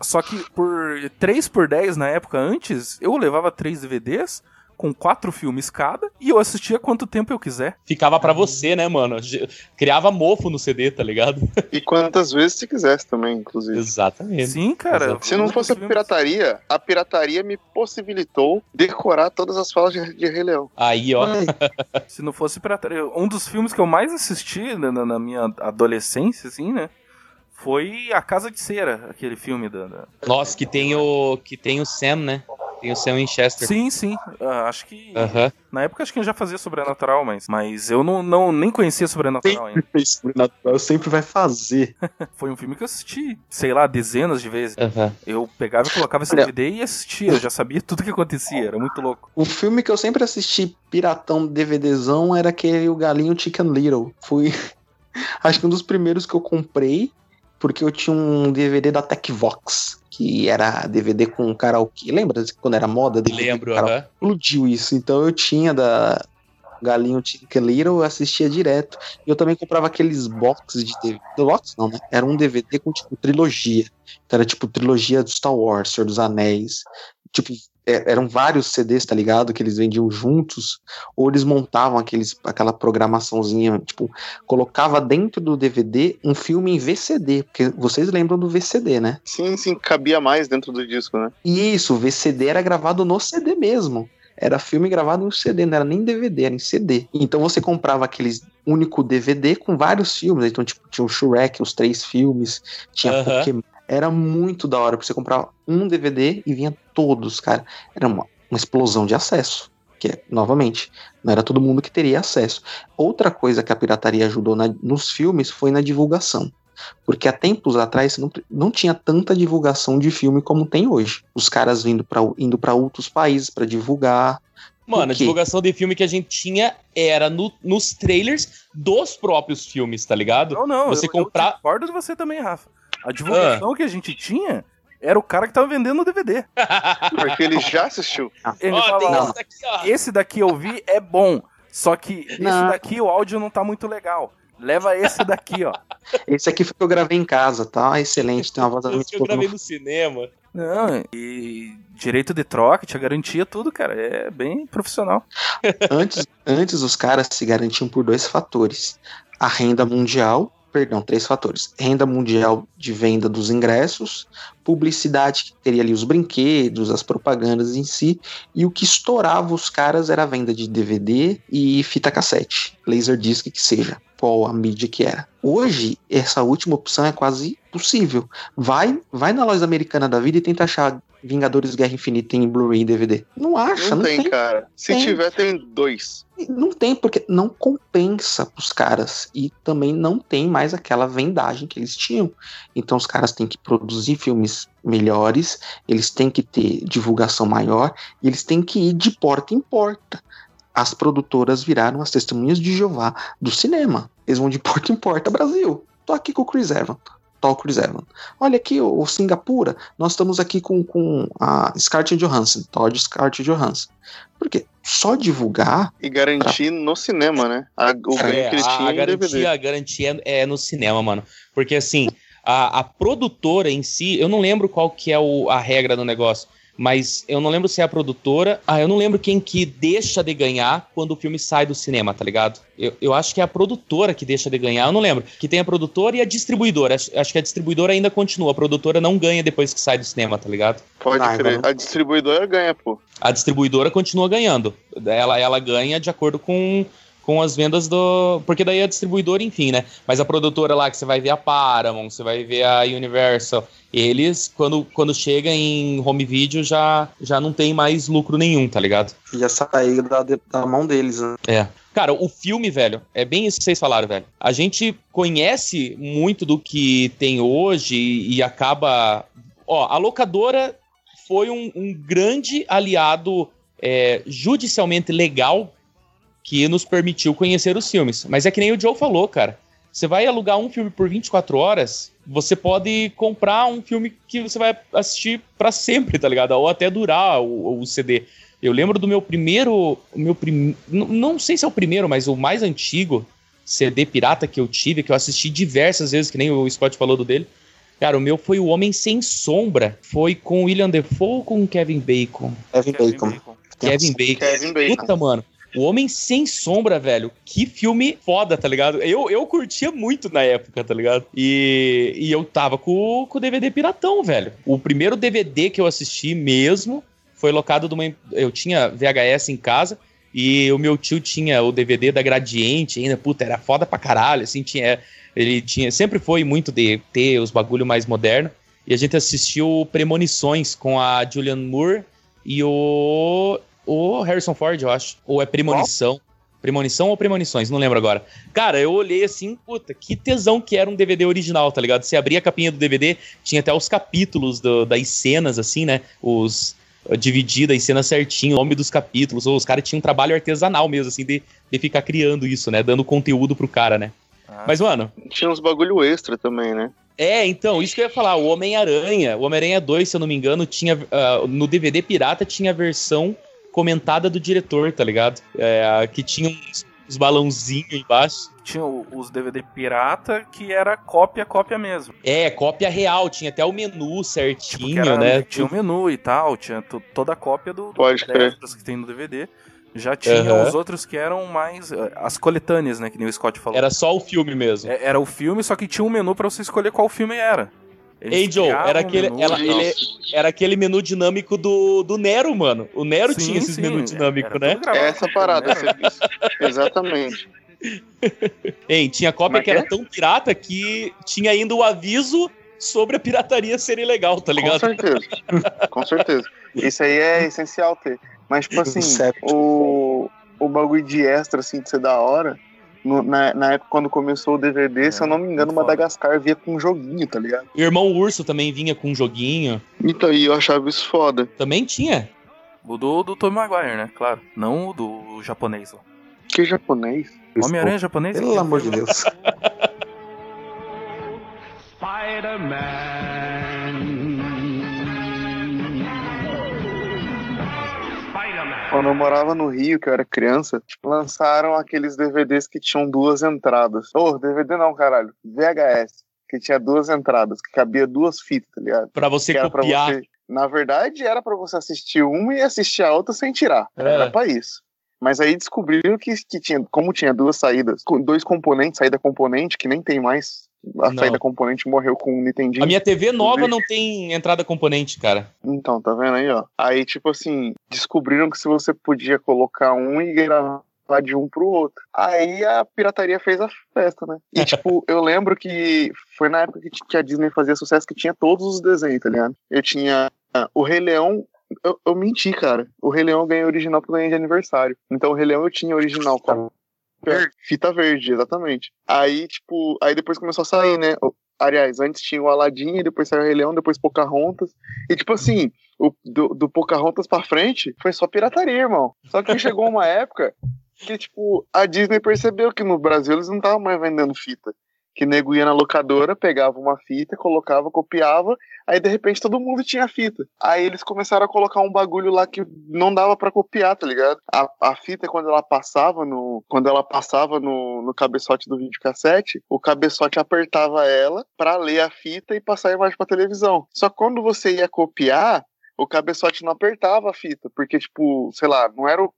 Só que por 3 por 10 na época antes, eu levava 3 DVDs. Com quatro filmes cada e eu assistia quanto tempo eu quiser. Ficava pra você, né, mano? Criava mofo no CD, tá ligado? E quantas vezes se quisesse também, inclusive. Exatamente. Sim, cara. Exato. Se não fosse a pirataria, a pirataria me possibilitou decorar todas as falas de, de Rei Leão. Aí, ó. Se não fosse pirataria. Um dos filmes que eu mais assisti na, na- na minha adolescência, assim, né? Foi A Casa de Cera, aquele filme da. da- Nossa, que tem o. Que tem o Sam, né? Tem o Sam Winchester. Sim, sim. Ah, acho que. Aham. Na época acho que eu já fazia Sobrenatural, mas, mas eu não, não nem conhecia Sobrenatural ainda. fez sobrenatural, sempre vai fazer. Foi um filme que eu assisti, sei lá, dezenas de vezes. Aham. Eu pegava e colocava esse DVD e assistia, eu já sabia tudo o que acontecia, era muito louco. O filme que eu sempre assisti piratão DVDzão era aquele O Galinho Chicken Little. Fui. Acho que um dos primeiros que eu comprei, porque eu tinha um DVD da Techvox, que era DVD com karaokê. Lembra quando era moda? DVD Lembro, aham. explodiu isso. Então eu tinha da Galinho Little, eu assistia direto. E eu também comprava aqueles boxes de DVD. Box não, né? Era um DVD com tipo trilogia. Então era tipo trilogia do Star Wars, Senhor dos Anéis. Tipo, eram vários CDs, tá ligado? Que eles vendiam juntos. Ou eles montavam aqueles, aquela programaçãozinha, tipo, colocava dentro do DVD um filme em VCD. Porque vocês lembram do VCD, né? Sim, sim, cabia mais dentro do disco, né? Isso, o VCD era gravado no CD mesmo. Era filme gravado em CD, não era nem DVD, era em CD. Então você comprava aqueles único DVD com vários filmes. Então, tipo, tinha o Shrek, os três filmes, tinha Aham. Pokémon. Era muito da hora, porque você comprava um DVD e vinha todos, cara. Era uma, uma explosão de acesso. Que, novamente, não era todo mundo que teria acesso. Outra coisa que a pirataria ajudou na- nos filmes foi na divulgação. Porque há tempos atrás não, não tinha tanta divulgação de filme como tem hoje. Os caras vindo pra, indo para outros países para divulgar. Mano, a divulgação de filme que a gente tinha era no- nos trailers dos próprios filmes, tá ligado? Não, não, Você eu, comprar- eu discordo de você também, Rafa. A divulgação que a gente tinha era o cara que tava vendendo o DVD. Porque ele já assistiu. Ele falava, esse daqui, ó. esse daqui eu vi é bom, só que esse Não. daqui o áudio não tá muito legal. Leva esse daqui, ó. Esse aqui foi que eu gravei em casa, tá? Excelente, tem uma voz Esse que eu gravei no cinema. Não, e direito de troca, tinha garantia, tudo, cara. É bem profissional. Antes, antes os caras se garantiam por dois fatores: a renda mundial, perdão, três fatores: renda mundial de venda dos ingressos, publicidade que teria ali os brinquedos, as propagandas em si, e o que estourava os caras era a venda de DVD e fita cassete, laserdisc que seja, qual a mídia que era. Hoje essa última opção é quase possível. Vai, vai na loja americana da vida e tenta achar Vingadores Guerra Infinita em Blu-ray e DVD. Não acha, Não, não, tem, cara. Se Tem. tiver, tem dois. não tem, porque não compensa pros caras. E também não tem mais aquela vendagem que eles tinham. Então os caras têm que produzir filmes melhores, eles têm que ter divulgação maior, e eles têm que ir de porta em porta. As produtoras viraram as testemunhas de Jeová do cinema. Eles vão de porta em porta, Brasil. Tô aqui com o Chris Evans. O Chris Evans. Olha aqui, o Singapura, nós estamos aqui com, com a Scarlett Johansson. Todd Scarlett Johansson. Porque só divulgar E garantir no cinema, né? A- o ganho É, que eles a, tinham garantia, a garantia é no cinema, mano. Porque assim, a, a produtora em si, eu não lembro qual que é o- a regra do negócio, mas eu não lembro se é a produtora. Ah, eu não lembro quem que deixa de ganhar quando o filme sai do cinema, tá ligado? Eu, eu acho que é a produtora que deixa de ganhar, eu não lembro. Que tem a produtora e a distribuidora. Acho, acho que a distribuidora ainda continua, a produtora não ganha depois que sai do cinema, tá ligado? Pode Ah, crer. A distribuidora ganha, pô. a distribuidora continua ganhando. Ela, ela ganha de acordo com, com as vendas do. Porque daí a distribuidora, enfim, né? Mas a produtora lá que você vai ver a Paramount, você vai ver a Universal, eles, quando, quando chega em home video, já, já não tem mais lucro nenhum, tá ligado? já saiu da, da mão deles, né? É. Cara, o filme, velho, é bem isso que vocês falaram, velho. A gente conhece muito do que tem hoje e, e acaba. Ó, a locadora foi um, um grande aliado é, judicialmente legal que nos permitiu conhecer os filmes. Mas é que nem o Joe falou, cara. Você vai alugar um filme por 24 horas, você pode comprar um filme que você vai assistir pra sempre, tá ligado? Ou até durar o, o CD. Eu lembro do meu primeiro. O meu prim... Não sei se é o primeiro, mas o mais antigo CD pirata que eu tive, que eu assisti diversas vezes, que nem o Scott falou do dele. Cara, o meu foi O Homem Sem Sombra. Foi com William Defoe ou com Kevin Bacon? Kevin Kevin Bacon. Bacon. Kevin Bacon. Kevin Bacon. Puta, mano. O Homem Sem Sombra, velho. Que filme foda, tá ligado? Eu, eu curtia muito na época, tá ligado? E, e eu tava com, com o DVD piratão, velho. O primeiro DVD que eu assisti mesmo foi locado de uma. Eu tinha VHS em casa. E o meu tio tinha o DVD da Gradiente ainda, puta, era foda pra caralho, assim, tinha, ele tinha, sempre foi muito de ter os bagulho mais moderno, e a gente assistiu Premonições com a Julianne Moore e o, o Harrison Ford, eu acho, ou é Premonição, Premonição ou Premonições, não lembro agora. Cara, eu olhei assim, puta, que tesão que era um DVD original, tá ligado? Você abria a capinha do DVD, tinha até os capítulos do- das cenas, assim, né? Os dividida em cena certinho, o nome dos capítulos. Ou os caras tinham um trabalho artesanal mesmo, assim, de, de ficar criando isso, né? Dando conteúdo pro cara, né? Ah, Mas, mano, Tinha uns bagulho extra também, né? é, então, isso que eu ia falar. O Homem-Aranha, o Homem-Aranha 2, se eu não me engano, tinha. ah, no DVD pirata tinha a versão comentada do diretor, tá ligado? É, que tinha uns, uns balãozinhos embaixo. Tinha os DVD pirata, que era cópia, cópia mesmo. É, cópia real, tinha até o menu Tipo, certinho, que era- né? Tinha o menu e tal, tinha to- toda a cópia do, Pode do crer. extras que tem no DVD. Já tinha Aham. os outros que eram mais. eh, As coletâneas, né? Que nem o Scott falou. Era só o filme mesmo. É- Era o filme, só que tinha um menu pra você escolher qual filme era. Eles Angel, era um aquele, menu ela- e ele- era aquele menu dinâmico do, do Nero, mano. O Nero Sim, tinha esses sim, menu dinâmico, era né? É essa com parada. né? Exatamente. Hein, tinha cópia é que que era é? tão pirata que tinha ainda o aviso sobre a pirataria ser ilegal, tá Com ligado? certeza. Com certeza. Isso aí é essencial ter. Mas, tipo assim, o, o bagulho de extra, assim, de ser da hora. No- na, na época quando começou o DVD, se eu não me engano. Madagascar via com um joguinho, tá ligado? Irmão Urso também vinha com um joguinho. Então aí eu achava isso foda. Também tinha. O do, do Tobey Maguire, né? Claro. Não o do japonês lá. Que japonês? Homem-Aranha japonês? Pelo amor de Deus. Quando eu morava no Rio, que eu era criança, lançaram aqueles DVDs que tinham duas entradas. Ô, DVD não, caralho. VHS. Que tinha duas entradas, que cabia duas fitas, tá ligado? Pra você que era pra copiar. você. Na verdade, era pra você assistir uma e assistir a outra sem tirar. É. Era pra isso. Mas aí descobriram que, que tinha, como tinha duas saídas, dois componentes, saída componente, que nem tem mais. A Não. saída componente morreu com o Nintendinho. A minha TV nova não tem entrada componente, cara. Então, tá vendo aí, ó? Aí, tipo assim, descobriram que se você podia colocar um e gravar de um pro outro. Aí a pirataria fez a festa, né? E, tipo, eu lembro que foi na época que, que a Disney fazia sucesso que tinha todos os desenhos, tá ligado? Eu tinha ah, o Rei Leão. Eu, eu menti, cara. O Rei Leão eu ganhei original porque eu ganhei de aniversário. Então o Rei Leão eu tinha original com Verde. fita verde, exatamente. Aí, tipo, aí depois começou a sair, né? Aliás, antes tinha o Aladdin, e depois saiu o Rei Leão, depois Pocahontas. E, tipo assim, o, do, do Pocahontas pra frente foi só pirataria, irmão. Só que chegou uma época que, tipo, a Disney percebeu que no Brasil eles não estavam mais vendendo fita. Que nego ia na locadora, pegava uma fita, colocava, copiava, aí de repente todo mundo tinha fita. Aí eles começaram a colocar um bagulho lá que não dava pra copiar, tá ligado? A, a fita, quando ela passava no. Quando ela passava no, no cabeçote do videocassete, o cabeçote apertava ela pra ler a fita e passar a imagem pra televisão. Só que quando você ia copiar, o cabeçote não apertava a fita, porque, tipo, sei lá, não era.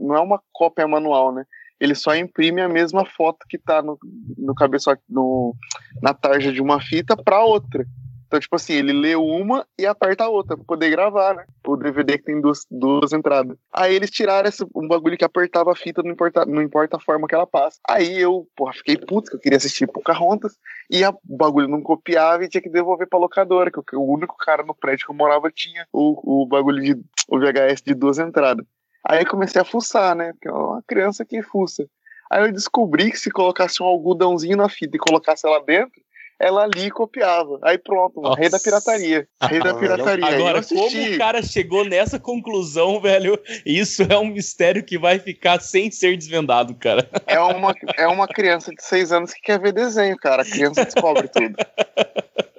Não é uma cópia manual, né? Ele só imprime a mesma foto que tá no, no cabeçote, no, na tarja de uma fita pra outra. Então, tipo assim, ele lê uma e aperta a outra pra poder gravar, né? O DVD que tem duas, duas entradas. Aí eles tiraram esse, um bagulho que apertava a fita, não importa, não importa a forma que ela passa. Aí eu, porra, fiquei puto, que eu queria assistir Pocahontas, e a- o bagulho não copiava e tinha que devolver pra locadora, que o, o único cara no prédio que eu morava tinha o, o bagulho de. o VHS de duas entradas. Aí eu comecei a fuçar, né? Porque é uma criança que fuça. Aí eu descobri que se colocasse um algodãozinho na fita e colocasse ela dentro, ela ali copiava. Aí pronto, mano, rei da pirataria. Rei da pirataria. Agora, como o cara chegou nessa conclusão, velho, isso é um mistério que vai ficar sem ser desvendado, cara. É uma, é uma criança de seis anos que quer ver desenho, cara. A criança descobre tudo.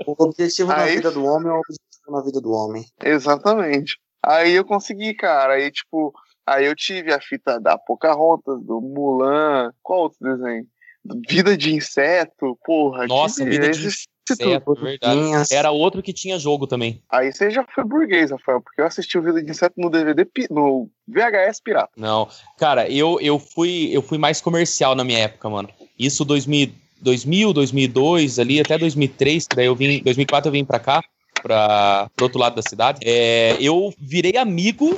O objetivo na Aí- vida do homem é o objetivo na vida do homem. Exatamente. Aí eu consegui, cara. Aí, tipo, aí eu tive a fita da Pocahontas, do Mulan. Qual outro desenho? Vida de inseto, porra. Nossa, tive Vida de inseto, verdade. Linhas. Era outro que tinha jogo também. Aí você já foi burguês, Rafael, porque eu assisti o Vida de Inseto no DVD, no VHS pirata. Não, cara, eu, eu fui eu fui mais comercial na minha época, mano. Isso 2000, 2000, 2002, ali até 2003, que daí eu vim, 2004 eu vim pra cá, pra, pro outro lado da cidade. É, eu virei amigo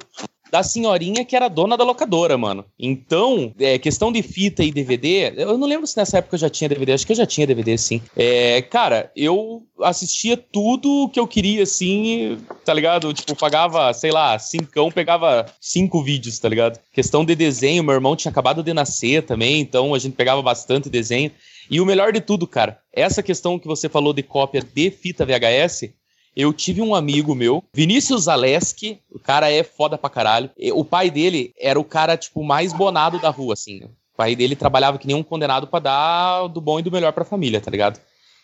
da senhorinha que era dona da locadora, mano. Então, é, questão de fita e DVD, eu não lembro se nessa época eu já tinha DVD, acho que eu já tinha DVD, sim. É, cara, eu assistia tudo que eu queria, assim, tá ligado? Tipo, pagava, sei lá, cincão, pegava cinco vídeos, tá ligado? Questão de desenho, meu irmão tinha acabado de nascer também, então a gente pegava bastante desenho. E o melhor de tudo, cara, essa questão que você falou de cópia de fita VHS, eu tive um amigo meu, Vinícius Zaleski, o cara é foda pra caralho. O pai dele era o cara, tipo, mais bonado da rua, assim. O pai dele trabalhava que nem um condenado pra dar do bom e do melhor pra família, tá ligado?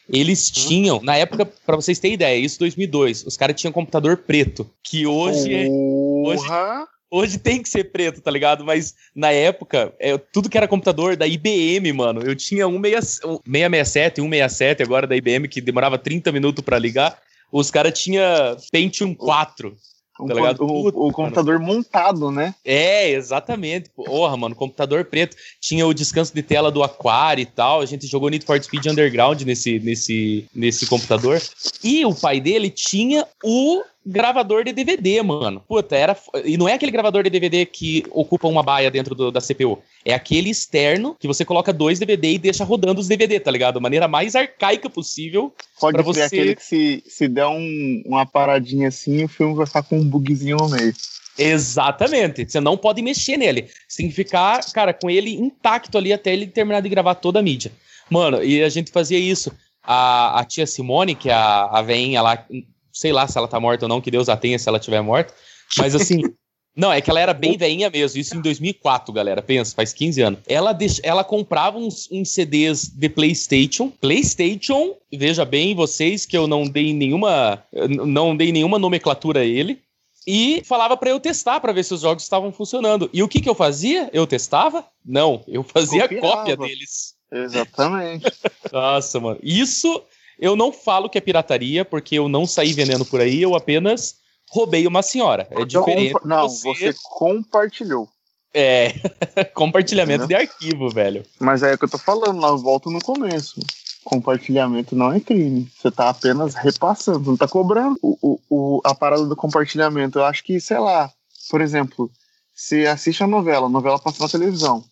Eles tinham, na época, pra vocês terem ideia, isso 2002, os caras tinham computador preto, que hoje é Porra! Hoje tem que ser preto, tá ligado? Mas na época, é, tudo que era computador da IBM, mano. Eu tinha um 6- um 667, 167 agora da IBM, que demorava 30 minutos pra ligar. Os caras tinham Pentium 4. Um Tá ligado? o, Puta, o computador montado, né? É, exatamente. Porra, mano, computador preto. Tinha o descanso de tela do Aquari e tal. A gente jogou Need for Speed Underground nesse, nesse, nesse computador. E o pai dele tinha o gravador de DVD, mano. Puta, era. E não é aquele gravador de DVD que ocupa uma baia dentro do- da CPU. É aquele externo que você coloca dois DVD e deixa rodando os DVD, tá ligado? Da maneira mais arcaica possível. Pode ser você- aquele que se, se der um- uma paradinha assim, o filme vai ficar com um bugzinho no meio. Exatamente. Você não pode mexer nele. Você tem que ficar, cara, com ele intacto ali até ele terminar de gravar toda a mídia. Mano, e a gente fazia isso. A, a tia Simone, que é a, a veinha lá, sei lá se ela tá morta ou não, que Deus a tenha se ela estiver morta. Mas assim. Não, é que ela era bem veinha mesmo, isso em 2004, galera, pensa, faz 15 anos. Ela, deix... ela comprava uns, uns CDs de PlayStation, PlayStation, veja bem vocês que eu não dei nenhuma, não dei nenhuma nomenclatura a ele, e falava pra eu testar pra ver se os jogos estavam funcionando. E o que que eu fazia? Eu testava? Não, eu fazia Copiava. cópia deles. Exatamente. Nossa, mano. Isso eu não falo que é pirataria, porque eu não saí vendendo por aí, eu apenas roubei uma senhora. É diferente. Compa- Não, você- você compartilhou. É, compartilhamento de arquivo, velho. Mas é o que eu tô falando, nós volto no começo. Compartilhamento não é crime. Você tá apenas repassando, não tá cobrando o, o, o- a parada do compartilhamento. Eu acho que, sei lá, por exemplo, você assiste a novela, a novela passa na televisão.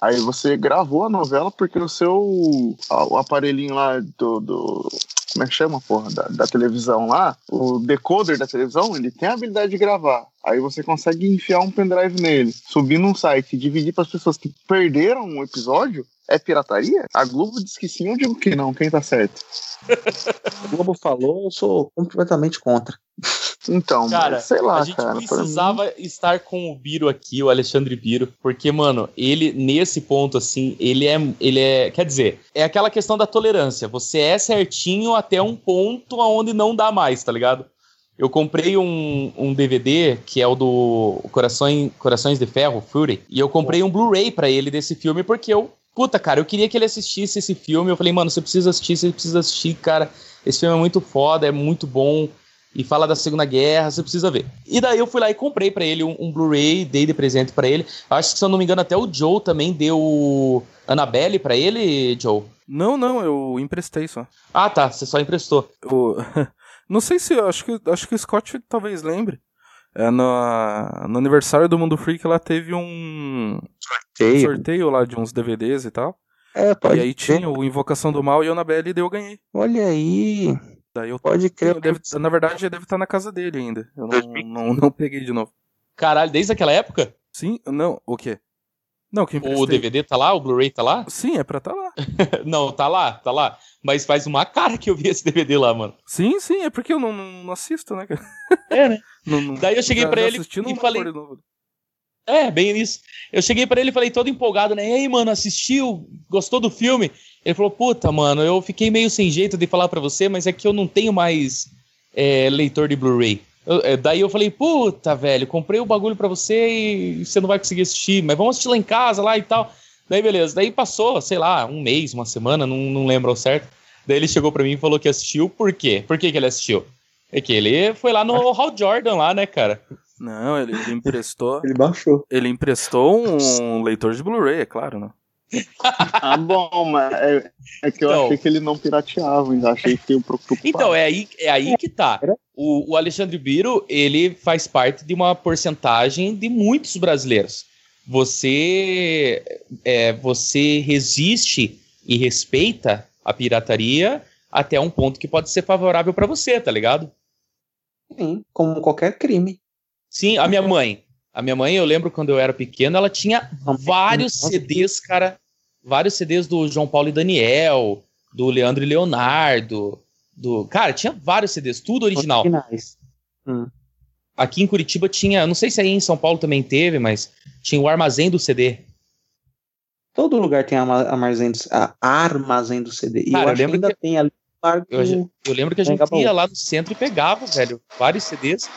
Aí você gravou a novela porque o seu a- o aparelhinho lá do, do- como é que chama, porra, da, da televisão lá, o decoder da televisão, ele tem a habilidade de gravar. Aí você consegue enfiar um pendrive nele, subir num site e dividir para as pessoas que perderam um episódio. É pirataria? A Globo diz que sim, eu digo que não. Quem tá certo? O Globo falou, eu sou completamente contra. Então, Cara, mas sei lá, a gente cara. pra mim- precisava estar com o Biro aqui, o Alexandre Biro, porque, mano, ele, nesse ponto, assim, ele é, ele é. Quer dizer, é aquela questão da tolerância. Você é certinho até um ponto aonde não dá mais, tá ligado? Eu comprei um, um DVD que é o do Corações, Corações de Ferro, Fury, e eu comprei um Blu-ray pra ele desse filme porque eu. Puta, cara, eu queria que ele assistisse esse filme. Eu falei, mano, você precisa assistir, você precisa assistir, cara. Esse filme é muito foda, é muito bom e fala da Segunda Guerra, você precisa ver. E daí eu fui lá e comprei pra ele um, um Blu-ray, dei de presente pra ele. Acho que, se eu não me engano, até o Joe também deu Annabelle pra ele, Joe. Não, não, eu emprestei só. Ah, tá, você só emprestou. O- Não sei se. Acho que, acho que o Scott talvez lembre. É, no, no aniversário do Mundo Freak ela teve um Feio. sorteio lá de uns DVDs e tal. É, pode e aí tinha o Invocação do Mal e o Annabelle e daí eu ganhei. Olha aí. Daí eu Pode crer. deve- na verdade deve estar na casa dele ainda. Eu não, não, não peguei de novo. Caralho, desde aquela época? Sim? Não, o quê? Não, que O. DVD tá lá? O Blu-ray tá lá? Sim, é pra tá lá. não, tá lá, tá lá. Mas faz uma cara que eu vi esse DVD lá, mano. Sim, sim, é porque eu não, não, não assisto, né, cara? É, né? Não- não- Daí eu cheguei já- pra já ele e falei-. É, bem nisso. Eu cheguei pra ele e falei todo empolgado, né? E aí, mano, assistiu? Gostou do filme? Ele falou, puta, mano, eu fiquei meio sem jeito de falar pra você, mas é que eu não tenho mais é, leitor de Blu-ray. É, Daí eu falei, puta, velho, comprei o bagulho pra você e você não vai conseguir assistir, mas vamos assistir lá em casa lá e tal. Daí beleza, daí passou, sei lá, um mês, uma semana, não, não lembro ao certo. Daí ele chegou pra mim e falou que assistiu, por quê? Por que, que ele assistiu? É que ele foi lá no Hal Jordan lá, né, cara? Não, ele, ele emprestou. Ele baixou. ele emprestou um leitor de Blu-ray, é claro, né? Ah, bom, mas é, é que eu Então. achei que ele não pirateava, ainda achei que eu preocupado. Então, é aí, é aí que tá. O, o Alexandre Biro, ele faz parte de uma porcentagem de muitos brasileiros. Você, é, você resiste e respeita a pirataria até um ponto que pode ser favorável pra você, tá ligado? Sim, como qualquer crime. Sim, a minha mãe. A minha mãe, eu lembro quando eu era pequeno, ela tinha vários. CDs, cara. Vários CDs do João Paulo e Daniel, do Leandro e Leonardo. Do... Cara, tinha vários CDs, tudo original. Originais. Aqui em Curitiba tinha, não sei se aí em São Paulo também teve, mas tinha o armazém do CD. Todo lugar tem armazém do, armazém do CD. E Cara, eu eu acho que lembro ainda que- tem ali Eu, eu lembro que a gente ia lá no centro e pegava, velho, vários CDs.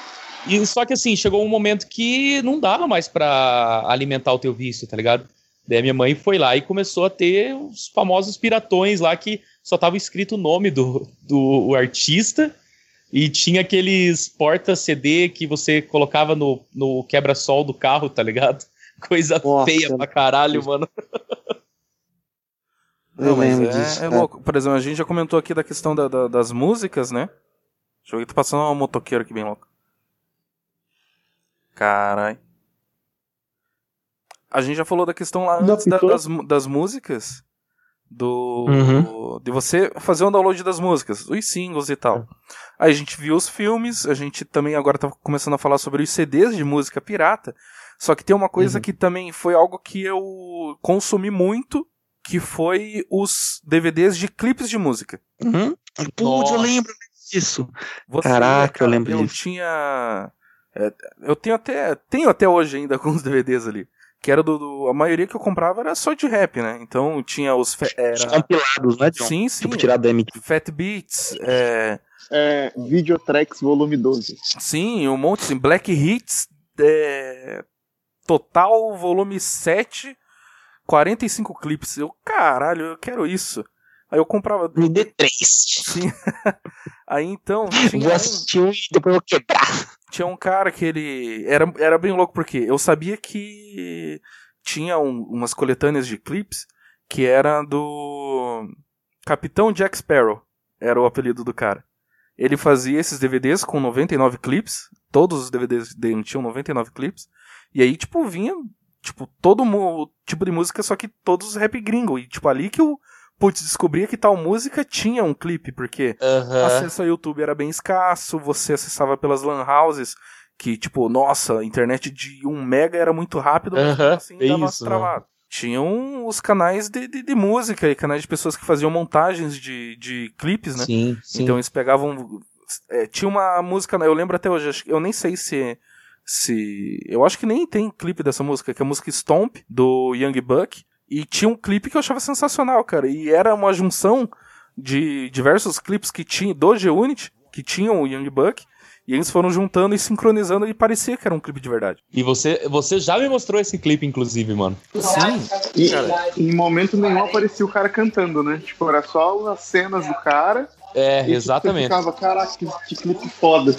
E só que assim, chegou um momento que não dava mais pra alimentar o teu vício, tá ligado? Daí a minha mãe foi lá e começou a ter os famosos piratões lá que só tava escrito o nome do, do o artista e tinha aqueles porta-CD que você colocava no, no quebra-sol do carro, tá ligado? Coisa Nossa. feia pra caralho, mano. Eu Não, mas lembro é, disso. é é. louco. Por exemplo, a gente já comentou aqui da questão da- da- das músicas, né? Deixa eu ver, tá passando um motoqueiro aqui bem louco. Carai. A gente já falou da questão lá antes da- das, das músicas. Do. Uhum. De você fazer um download das músicas, os singles e tal. Aí a gente viu os filmes, a gente também agora tá começando a falar sobre os CDs de música pirata. Só que tem uma coisa Uhum. que também foi algo que eu consumi muito, que foi os DVDs de clipes de música. Uhum. Putz, eu lembro disso. Você, Caraca, eu lembro eu disso. tinha. É, eu tenho até. Tenho até hoje ainda alguns DVDs ali. Que era do, do- A maioria que eu comprava era só de rap, né? Então tinha os. fe- Os Era, compilados, né, John? sim, sim. Tipo, tirado da MTV. Fat Beats, é, É, Videotrex volume 12. sim, um monte assim. Black Hits, é, Total, volume 7, 45 clipes. Eu, caralho, eu quero isso. Aí eu comprava. MD3. Sim. Aí então. Tinha Vou assistir um e depois eu vou quebrar. Tinha um cara que ele. Era, era bem louco, porque eu sabia que tinha um- umas coletâneas de clipes que era do. Capitão Jack Sparrow. Era o apelido do cara. Ele fazia esses DVDs com 99 clipes. Todos os DVDs dele tinham 99 clipes. E aí, tipo, vinha. Tipo, todo tipo de música, só que todos rap gringo. E, tipo, ali que eu. Putz, descobria que tal música tinha um clipe, porque acesso ao YouTube era bem escasso, você acessava pelas lan houses, que tipo, nossa, a internet de 1 mega era muito rápido, mas Aham, assim é dava isso, travado. Tinham os canais de, de, de música e canais de pessoas que faziam montagens de, de clipes, né? Sim, sim. Então eles pegavam. é, tinha uma música, eu lembro até hoje, eu nem sei se. se Eu acho que nem tem clipe dessa música, que é a música Stomp, do Young Buck. E tinha um clipe que eu achava sensacional, cara. E era uma junção de diversos clipes que tinha do G-Unit, que tinham o Young Buck. E eles foram juntando e sincronizando e parecia que era um clipe de verdade. E você, você já me mostrou esse clipe, inclusive, mano. Sim. E em momento nenhum aparecia o cara cantando, né? Tipo, era só as cenas do cara. É, e tipo, exatamente. Você ficava, caraca, que, que clipe foda.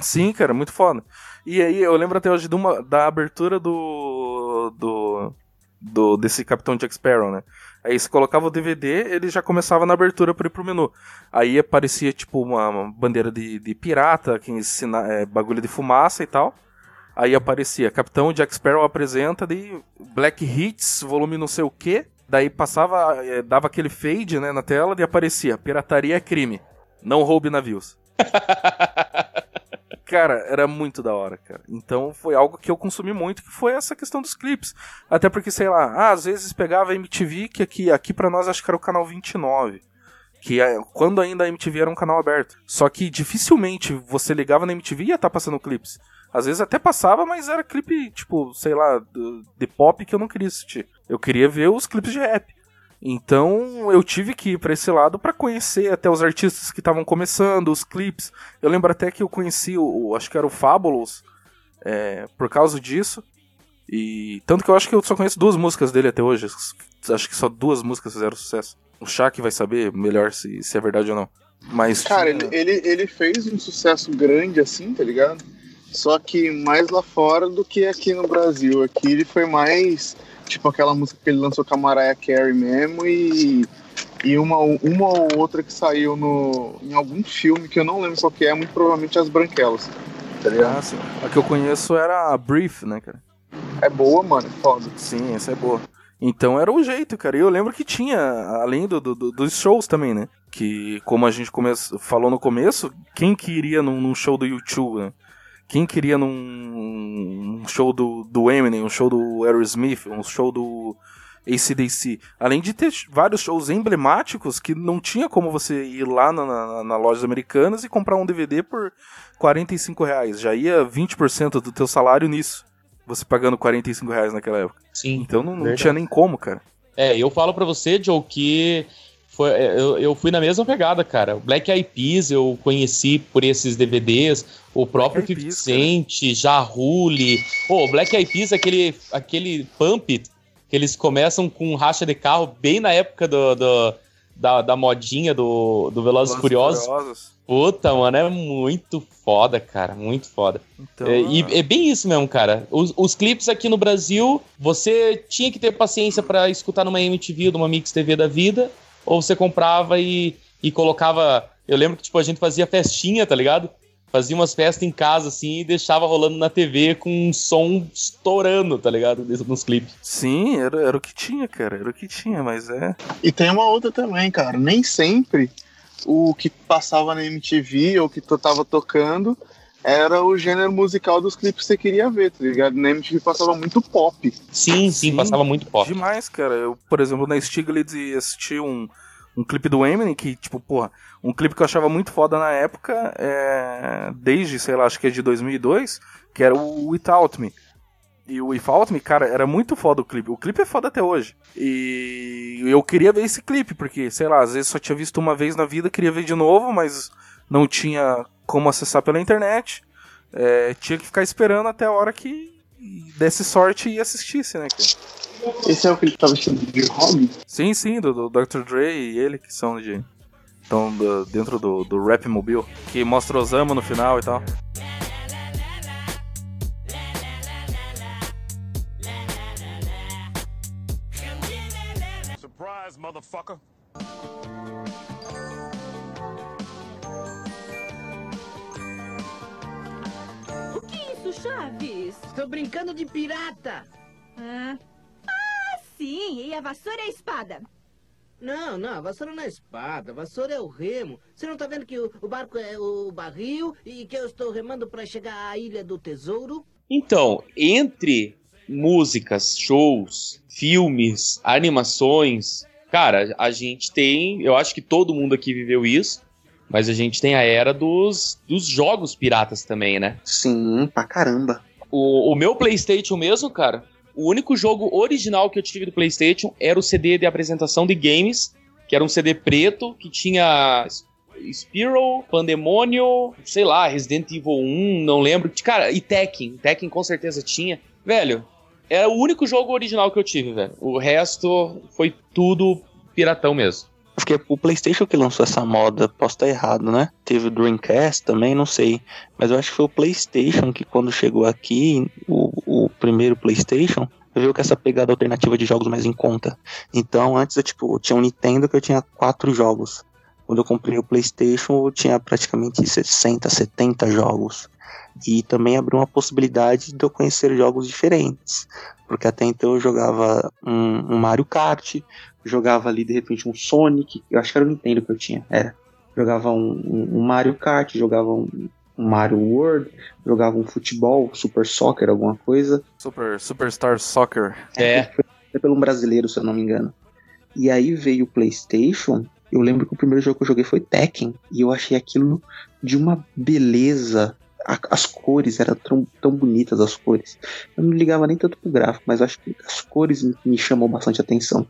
Sim, cara, muito foda. E aí eu lembro até hoje de uma, da abertura do, do, do desse Capitão Jack Sparrow, né? Aí você colocava o DVD, ele já começava na abertura por ir pro menu. Aí aparecia tipo uma, uma bandeira de, de pirata, que ensina, é, bagulho de fumaça e tal. Aí aparecia Capitão Jack Sparrow apresenta, daí Black Hits, volume não sei o que. Daí passava, é, dava aquele fade né, na tela e aparecia Pirataria é crime. Não roube navios. Cara, era muito da hora, cara. Então foi algo que eu consumi muito, que foi essa questão dos clipes. Até porque, sei lá, ah, às vezes pegava a MTV, que aqui, aqui pra nós acho que era o canal 29. Que é, quando ainda a MTV era um canal aberto. Só que dificilmente você ligava na MTV e ia estar passando clipes. Às vezes até passava, mas era clipe, tipo, sei lá, de pop que eu não queria assistir. Eu queria ver os clipes de rap. Então eu tive que ir pra esse lado pra conhecer até os artistas que estavam começando, os clipes. Eu lembro até que eu conheci o, acho que era o Fabulous, é, por causa disso. E tanto que eu acho que eu só conheço duas músicas dele até hoje. Acho que só duas músicas fizeram sucesso. O Shaq vai saber melhor se, se é verdade ou não. Mas. Cara, ele, ele, ele fez um sucesso grande assim, tá ligado? Só que mais lá fora do que aqui no Brasil. Aqui ele foi mais tipo aquela música que ele lançou com a Mariah Carey mesmo e, e uma, uma ou outra que saiu no, em algum filme que eu não lembro qual que é, muito provavelmente As Branquelas. Tá ligado? Ah, sim. A que eu conheço era a Brief, né, cara? É boa, mano, foda. Sim, essa é boa. Então era o jeito, cara. E eu lembro que tinha, além do, do- do- dos shows também, né? Que, como a gente come- falou no começo, quem que iria num, num show do YouTube, né? Quem queria num um show do, do Eminem, um show do Aerosmith, um show do ACDC? Além de ter vários shows emblemáticos que não tinha como você ir lá na, na, na lojas americanas e comprar um DVD por 45 reais. Já ia 20% do teu salário nisso. Você pagando 45 reais naquela época. Sim. Então não, não tinha nem como, cara. É, eu falo pra você, Joe, que foi, é, eu, eu fui na mesma pegada, cara. Black Eyed Peas eu conheci por esses DVDs, o próprio Eyed 50 Peas, Cent, Jahuli. Pô, o Black Eyed Peas, aquele, aquele pump que eles começam com racha de carro bem na época do, do- da, da modinha do, do Velozes e Furiosos. Furiosos. Puta, mano, é muito foda, cara, muito foda. Então, É, e é bem isso mesmo, cara. Os, os clipes aqui no Brasil, você tinha que ter paciência pra escutar numa MTV ou numa Mix TV da vida, ou você comprava e, e colocava. Eu lembro que tipo, a gente fazia festinha, tá ligado? Fazia umas festas em casa, assim, e deixava rolando na TV com um som estourando, tá ligado? Nos clipes. Sim, era, era o que tinha, cara. Era o que tinha, mas é. E tem uma outra também, cara. Nem sempre o que passava na MTV ou que tu tava tocando era o gênero musical dos clipes que você queria ver, tá ligado? Na MTV passava muito pop. Sim, sim, Sim, passava muito pop. Demais, cara. Eu, por exemplo, na Stiglitz assisti um, um clipe do Eminem que, tipo, porra, um clipe que eu achava muito foda na época, é, desde, sei lá, acho que é de 2002, que era o Without Me. E o Without Me, cara, era muito foda o clipe. O clipe é foda até hoje. E eu queria ver esse clipe, porque, sei lá, às vezes só tinha visto uma vez na vida, queria ver de novo, mas não tinha como acessar pela internet. É, tinha que ficar esperando até a hora que desse sorte e assistisse, né, cara? Esse é o que ele tava vestido de Robin? Sim, sim, do, do Dr. Dre e ele que são de. Estão do- dentro do, do Rap Mobile, que mostra Osama no final e tal. Surprise, motherfucker. Isso, Chaves? Tô brincando de pirata. Ah, ah, sim, e a vassoura e a espada? Não, não, a vassoura não é espada, a vassoura é o remo. Você não tá vendo que o, o barco é o barril e que eu estou remando pra chegar à Ilha do Tesouro? Então, entre músicas, shows, filmes, animações, cara, a gente tem. Eu acho que todo mundo aqui viveu isso, mas a gente tem a era dos, dos jogos piratas também, né? Sim, pra caramba. O, o meu PlayStation mesmo, cara, o único jogo original que eu tive do PlayStation era o CD de apresentação de games, que era um CD preto que tinha Spyro, Pandemônio, sei lá, Resident Evil 1, não lembro. Cara, e Tekken. Tekken com certeza tinha. Velho, era o único jogo original que eu tive, velho. O resto foi tudo piratão mesmo. Porque o PlayStation que lançou essa moda, posso estar errado, né? Teve o Dreamcast também, não sei. Mas eu acho que foi o PlayStation que, quando chegou aqui, o, o primeiro PlayStation, veio com essa pegada alternativa de jogos mais em conta. Então, antes eu, tipo, eu tinha um Nintendo que eu tinha quatro jogos. Quando eu comprei o PlayStation, eu tinha praticamente 60, 70 jogos. E também abriu uma possibilidade de eu conhecer jogos diferentes. Porque até então eu jogava um, um Mario Kart, jogava ali de repente um Sonic, eu acho que era o Nintendo que eu tinha, era. Jogava um, um- um Mario Kart, jogava um, um Mario World, jogava um futebol, Super Soccer, alguma coisa. Super Superstar Soccer. É. Foi até pelo um brasileiro, se eu não me engano. E aí veio o PlayStation. Eu lembro que o primeiro jogo que eu joguei foi Tekken. E eu achei aquilo de uma beleza. A- as cores eram tão, tão bonitas, as cores. Eu não ligava nem tanto pro gráfico, mas acho que as cores me, me chamam bastante atenção.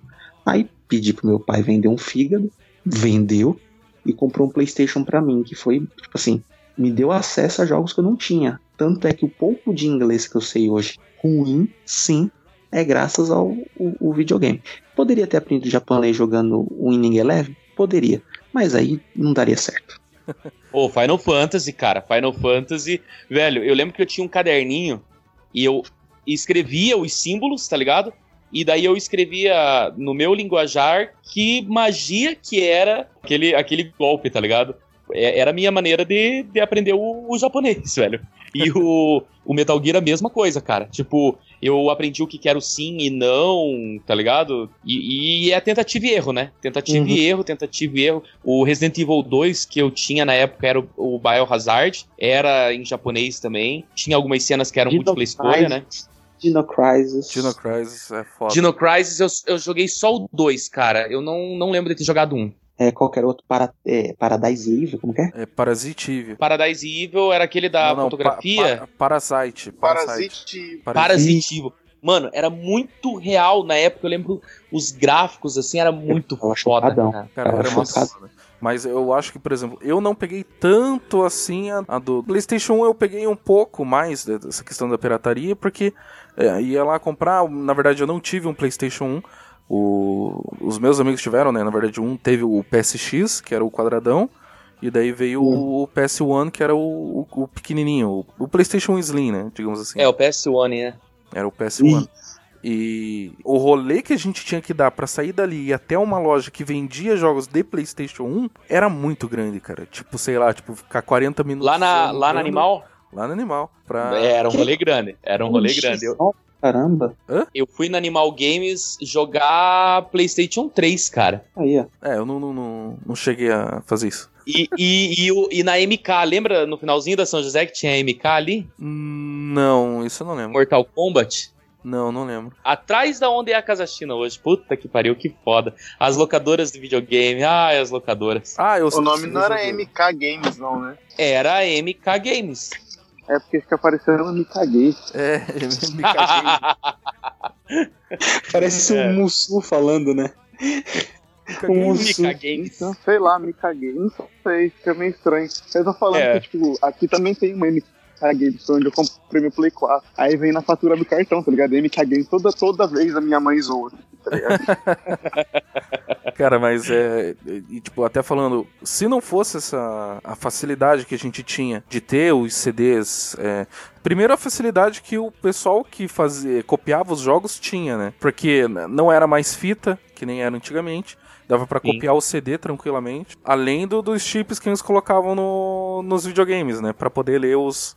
Aí pedi pro meu pai vender um fígado, vendeu e comprou um PlayStation pra mim, que foi, tipo assim, me deu acesso a jogos que eu não tinha. Tanto é que o pouco de inglês que eu sei hoje, ruim, sim, é graças ao o, o videogame. Poderia ter aprendido japonês jogando o Inning Eleven? Poderia. Mas aí não daria certo. Ô, Final Fantasy, cara, Final Fantasy. Velho, eu lembro que eu tinha um caderninho e eu escrevia os símbolos, tá ligado? E daí eu escrevia no meu linguajar que magia que era aquele, aquele golpe, tá ligado? É- Era a minha maneira de, de aprender o, o japonês, velho. E o, o Metal Gear a mesma coisa, cara. Tipo, eu aprendi o que que era o sim e não, tá ligado? E, e é tentativa e erro, né? Tentativa Uhum. e erro, tentativa e erro. O Resident Evil 2 que eu tinha na época era o, o Biohazard, era em japonês também. Tinha algumas cenas que eram Dino múltipla escolha, né? Dino Crisis. Dino Crisis é foda. Dino Crisis eu, eu joguei só o 2, cara. Eu não, não lembro de ter jogado um. É, qualquer outro para, é, Paradise Evil, como que é? É Parasite Eve. Paradise Evil era aquele da Não, não, fotografia. pa- pa- Parasite. Parasite. Parasitivo. Mano, era muito real na época. Eu lembro os gráficos, assim, era muito Eu acho foda. cara. Cara, Eu era acho muito focado. foda. Mas eu acho que, por exemplo, eu não peguei tanto assim a, a do PlayStation 1, eu peguei um pouco mais de- dessa questão da pirataria, porque é, ia lá comprar. Na verdade, eu não tive um PlayStation 1. O- os meus amigos tiveram, né? Na verdade, um teve o PSX, que era o quadradão, e daí veio o, o PS1, que era o, o- o pequenininho, o, o PlayStation Slim, né? Digamos assim. É, o PS1, né? Era o PS1. E o rolê que a gente tinha que dar pra sair dali e ir até uma loja que vendia jogos de PlayStation 1 era muito grande, cara. Tipo, sei lá, tipo, ficar 40 minutos. Lá, na, lá no Animal, Lá no Animal. Pra... é, era um rolê grande. Era um rolê grande. Eu, Caramba. eu fui no Animal Games jogar PlayStation 3, cara. Aí, ó. É, eu não, não, não, não cheguei a fazer isso. E, e, e, e na MK, lembra no finalzinho da São José que tinha a MK ali? Hum, Não, isso eu não lembro. Mortal Kombat? Não, não lembro. Atrás da onde é a Casa China hoje. Puta que pariu, que foda. As locadoras de videogame. Ai, as locadoras. Ah, eu O nome não era. MK Games, não, né? Era a MK Games. É porque fica parecendo eu me caguei. É, me caguei. Parece É. um Mussu falando, né? Um Mussu. Games. Então, sei lá, me caguei. Não sei, fica meio estranho. Eu tô falando É. que, tipo, aqui também tem uma MK Games, foi onde eu comprei meu Play 4. Aí vem na fatura do cartão, tá ligado? MK Games toda, toda vez a minha mãe zoa. Tá ligado? Cara, mas é. E, tipo, até falando, se não fosse essa a facilidade que a gente tinha de ter os CDs. É, primeiro a facilidade que o pessoal que fazia, copiava os jogos tinha, né? Porque não era mais fita, que nem era antigamente. Dava pra Sim. copiar o CD tranquilamente. Além do, dos chips que eles colocavam no, nos videogames, né? Pra poder ler os,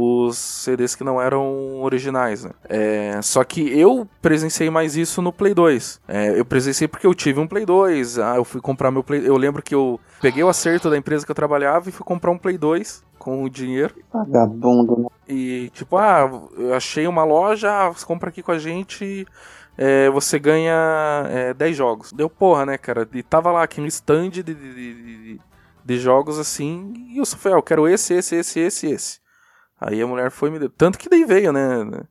os CDs que não eram originais, né? É, só que eu presenciei mais isso no Play 2. É, eu presenciei porque eu tive um Play 2. Ah, eu fui comprar meu Play. Eu lembro que eu peguei o acerto da empresa que eu trabalhava e fui comprar um Play 2 com o dinheiro. Vagabundo, né? E tipo, ah, eu achei uma loja, ah, você compra aqui com a gente. é, você ganha é, 10 jogos. Deu porra, né, cara? E tava lá aqui no stand de, de, de- de- de jogos assim. E eu só falei, ah, eu quero esse, esse, esse, esse, esse. Aí a mulher foi e me deu. Tanto que daí veio, né?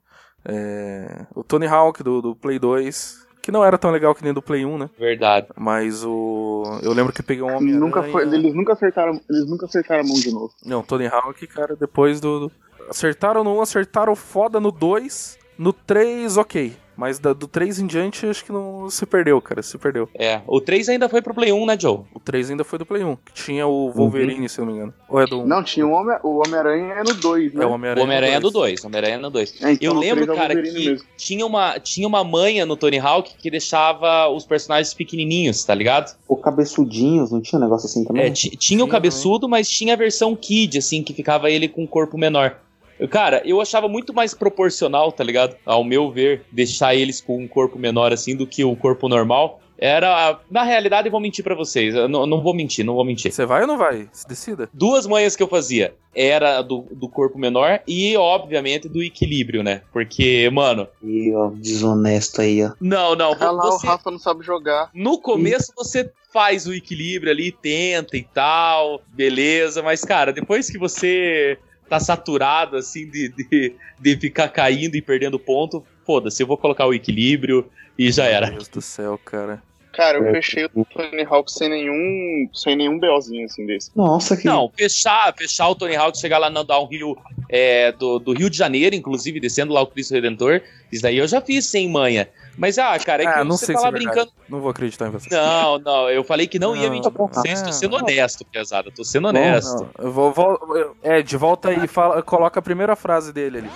é, o Tony Hawk do, do Play 2. Que não era tão legal que nem do Play 1, né? Verdade. Mas o. Eu lembro que eu peguei um homem nunca foi, eles nunca acertaram, eles nunca acertaram a mão de novo. Não, Tony Hawk, cara, depois do. do- Acertaram no 1, acertaram foda no 2. No 3, ok. Mas da- do 3 em diante, acho que não se perdeu, cara. Se perdeu. É. O 3 ainda foi pro Play 1, né, Joe? O 3 ainda foi do Play 1. Que tinha o Wolverine, se eu não me engano. Ou é do 1? Não, tinha o Homem- o Homem-Aranha é no 2, né? É o O Homem-Aranha. Homem-Aranha é do 2. 2. Homem-Aranha é no 2. É, então Eu lembro, é o cara, que mesmo. tinha uma, tinha uma manha no Tony Hawk que deixava os personagens pequenininhos, tá ligado? O cabeçudinhos, não tinha um negócio assim também? É, ti- tinha o cabeçudo, mas tinha a versão Kid, assim, que ficava ele com um corpo menor. Eu, Cara, eu achava muito mais proporcional, tá ligado? Ao meu ver, deixar eles com um corpo menor, assim, do que o corpo normal. Era. Na realidade, eu vou mentir pra vocês. Eu não, não vou mentir, não vou mentir. Você vai ou não vai? Se decida. Duas manhas que eu fazia. Era do, do corpo menor e, obviamente, do equilíbrio, né? Porque, mano. E, ó, desonesto aí, ó. Não, não. Ah lá, você, o Rafa não sabe jogar. no começo você faz o equilíbrio ali, tenta e tal, beleza, mas cara, depois que você tá saturado assim de, de, de ficar caindo e perdendo ponto, foda-se, eu vou colocar o equilíbrio e já Meu era. Deus do céu, cara. Cara, eu É. fechei o Tony Hawk sem nenhum, sem nenhum BOzinho assim desse. Nossa, que. Não, fechar, fechar o Tony Hawk, chegar lá no downhill é, do, do Rio de Janeiro, inclusive, descendo lá o Cristo Redentor, isso daí eu já fiz sem manha. Mas, ah, cara, é que Ah, não você sei tá se lá é verdade. brincando. Não vou acreditar em você. Não, não, eu falei que não, ia Não, mentir pra não. vocês, tô Ah. sendo honesto, pesado, tô sendo honesto. Não, eu vou, vou- Ed, volta aí e fala, coloca a primeira frase dele ali.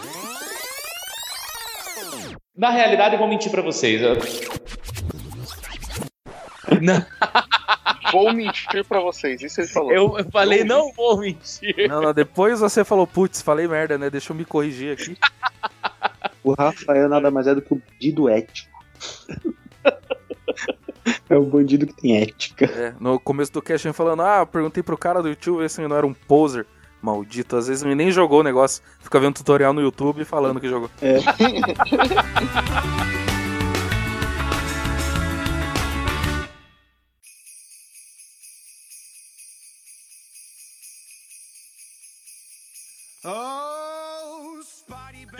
Na realidade, eu vou mentir pra vocês. eu- Não, Vou mentir pra vocês, isso ele falou. eu, falei, não vou mentir. Não, não, depois você falou, putz, falei merda, né? Deixa eu me corrigir aqui. O Rafael nada mais é do que o bandido ético. É o bandido que tem ética. É, no começo do cast, falando, ah, eu perguntei pro cara do YouTube se ele não era um poser. Maldito, às vezes ele nem jogou o negócio. Fica vendo tutorial no YouTube falando que jogou.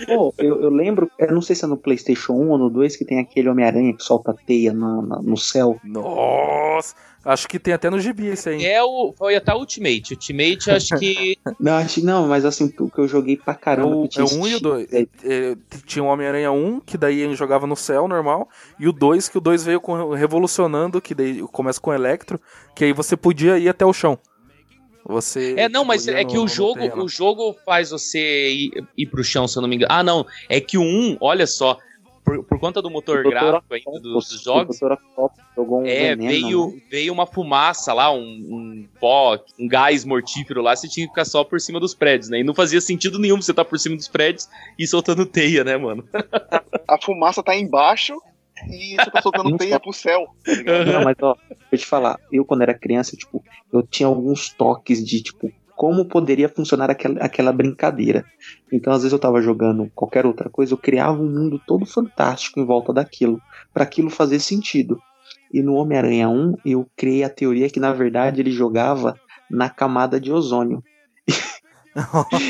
Pô, eu, eu lembro, eu não sei se é no PlayStation 1 ou no 2 que tem aquele Homem-Aranha que solta teia na- na- no céu. Nossa! Acho que tem até no gibi esse aí. É o, foi até o Ultimate. Ultimate, acho que. Não, acho, não, mas assim, o que eu joguei pra É caramba. o, que tinha é o 1 e o esse- 2. É, tinha o Homem-Aranha 1, que daí ele jogava no céu normal, e o 2, que o 2 veio com- revolucionando, que daí começa com o Electro, que aí você podia ir até o chão. Você É, não, mas é no- que o jogo, o jogo faz você ir, ir pro chão, se eu não me engano. Ah, não. É que o 1, olha só, por, por conta do motor gráfico ainda dos, dos jogos, um é, veneno, veio, né? veio uma fumaça lá, um, um pó, um gás mortífero lá, você tinha que ficar só por cima dos prédios, né? E não fazia sentido nenhum você estar por cima dos prédios e soltando teia, né, mano? A fumaça tá embaixo e você tá soltando teia pro céu. tá? Não, mas ó, deixa eu te falar, eu quando era criança, tipo, eu tinha alguns toques de, tipo, como poderia funcionar aquela, aquela brincadeira. Então, às vezes eu tava jogando qualquer outra coisa, eu criava um mundo todo fantástico em volta daquilo, para aquilo fazer sentido. E no Homem-Aranha 1, eu criei a teoria que, na verdade, ele jogava na camada de ozônio.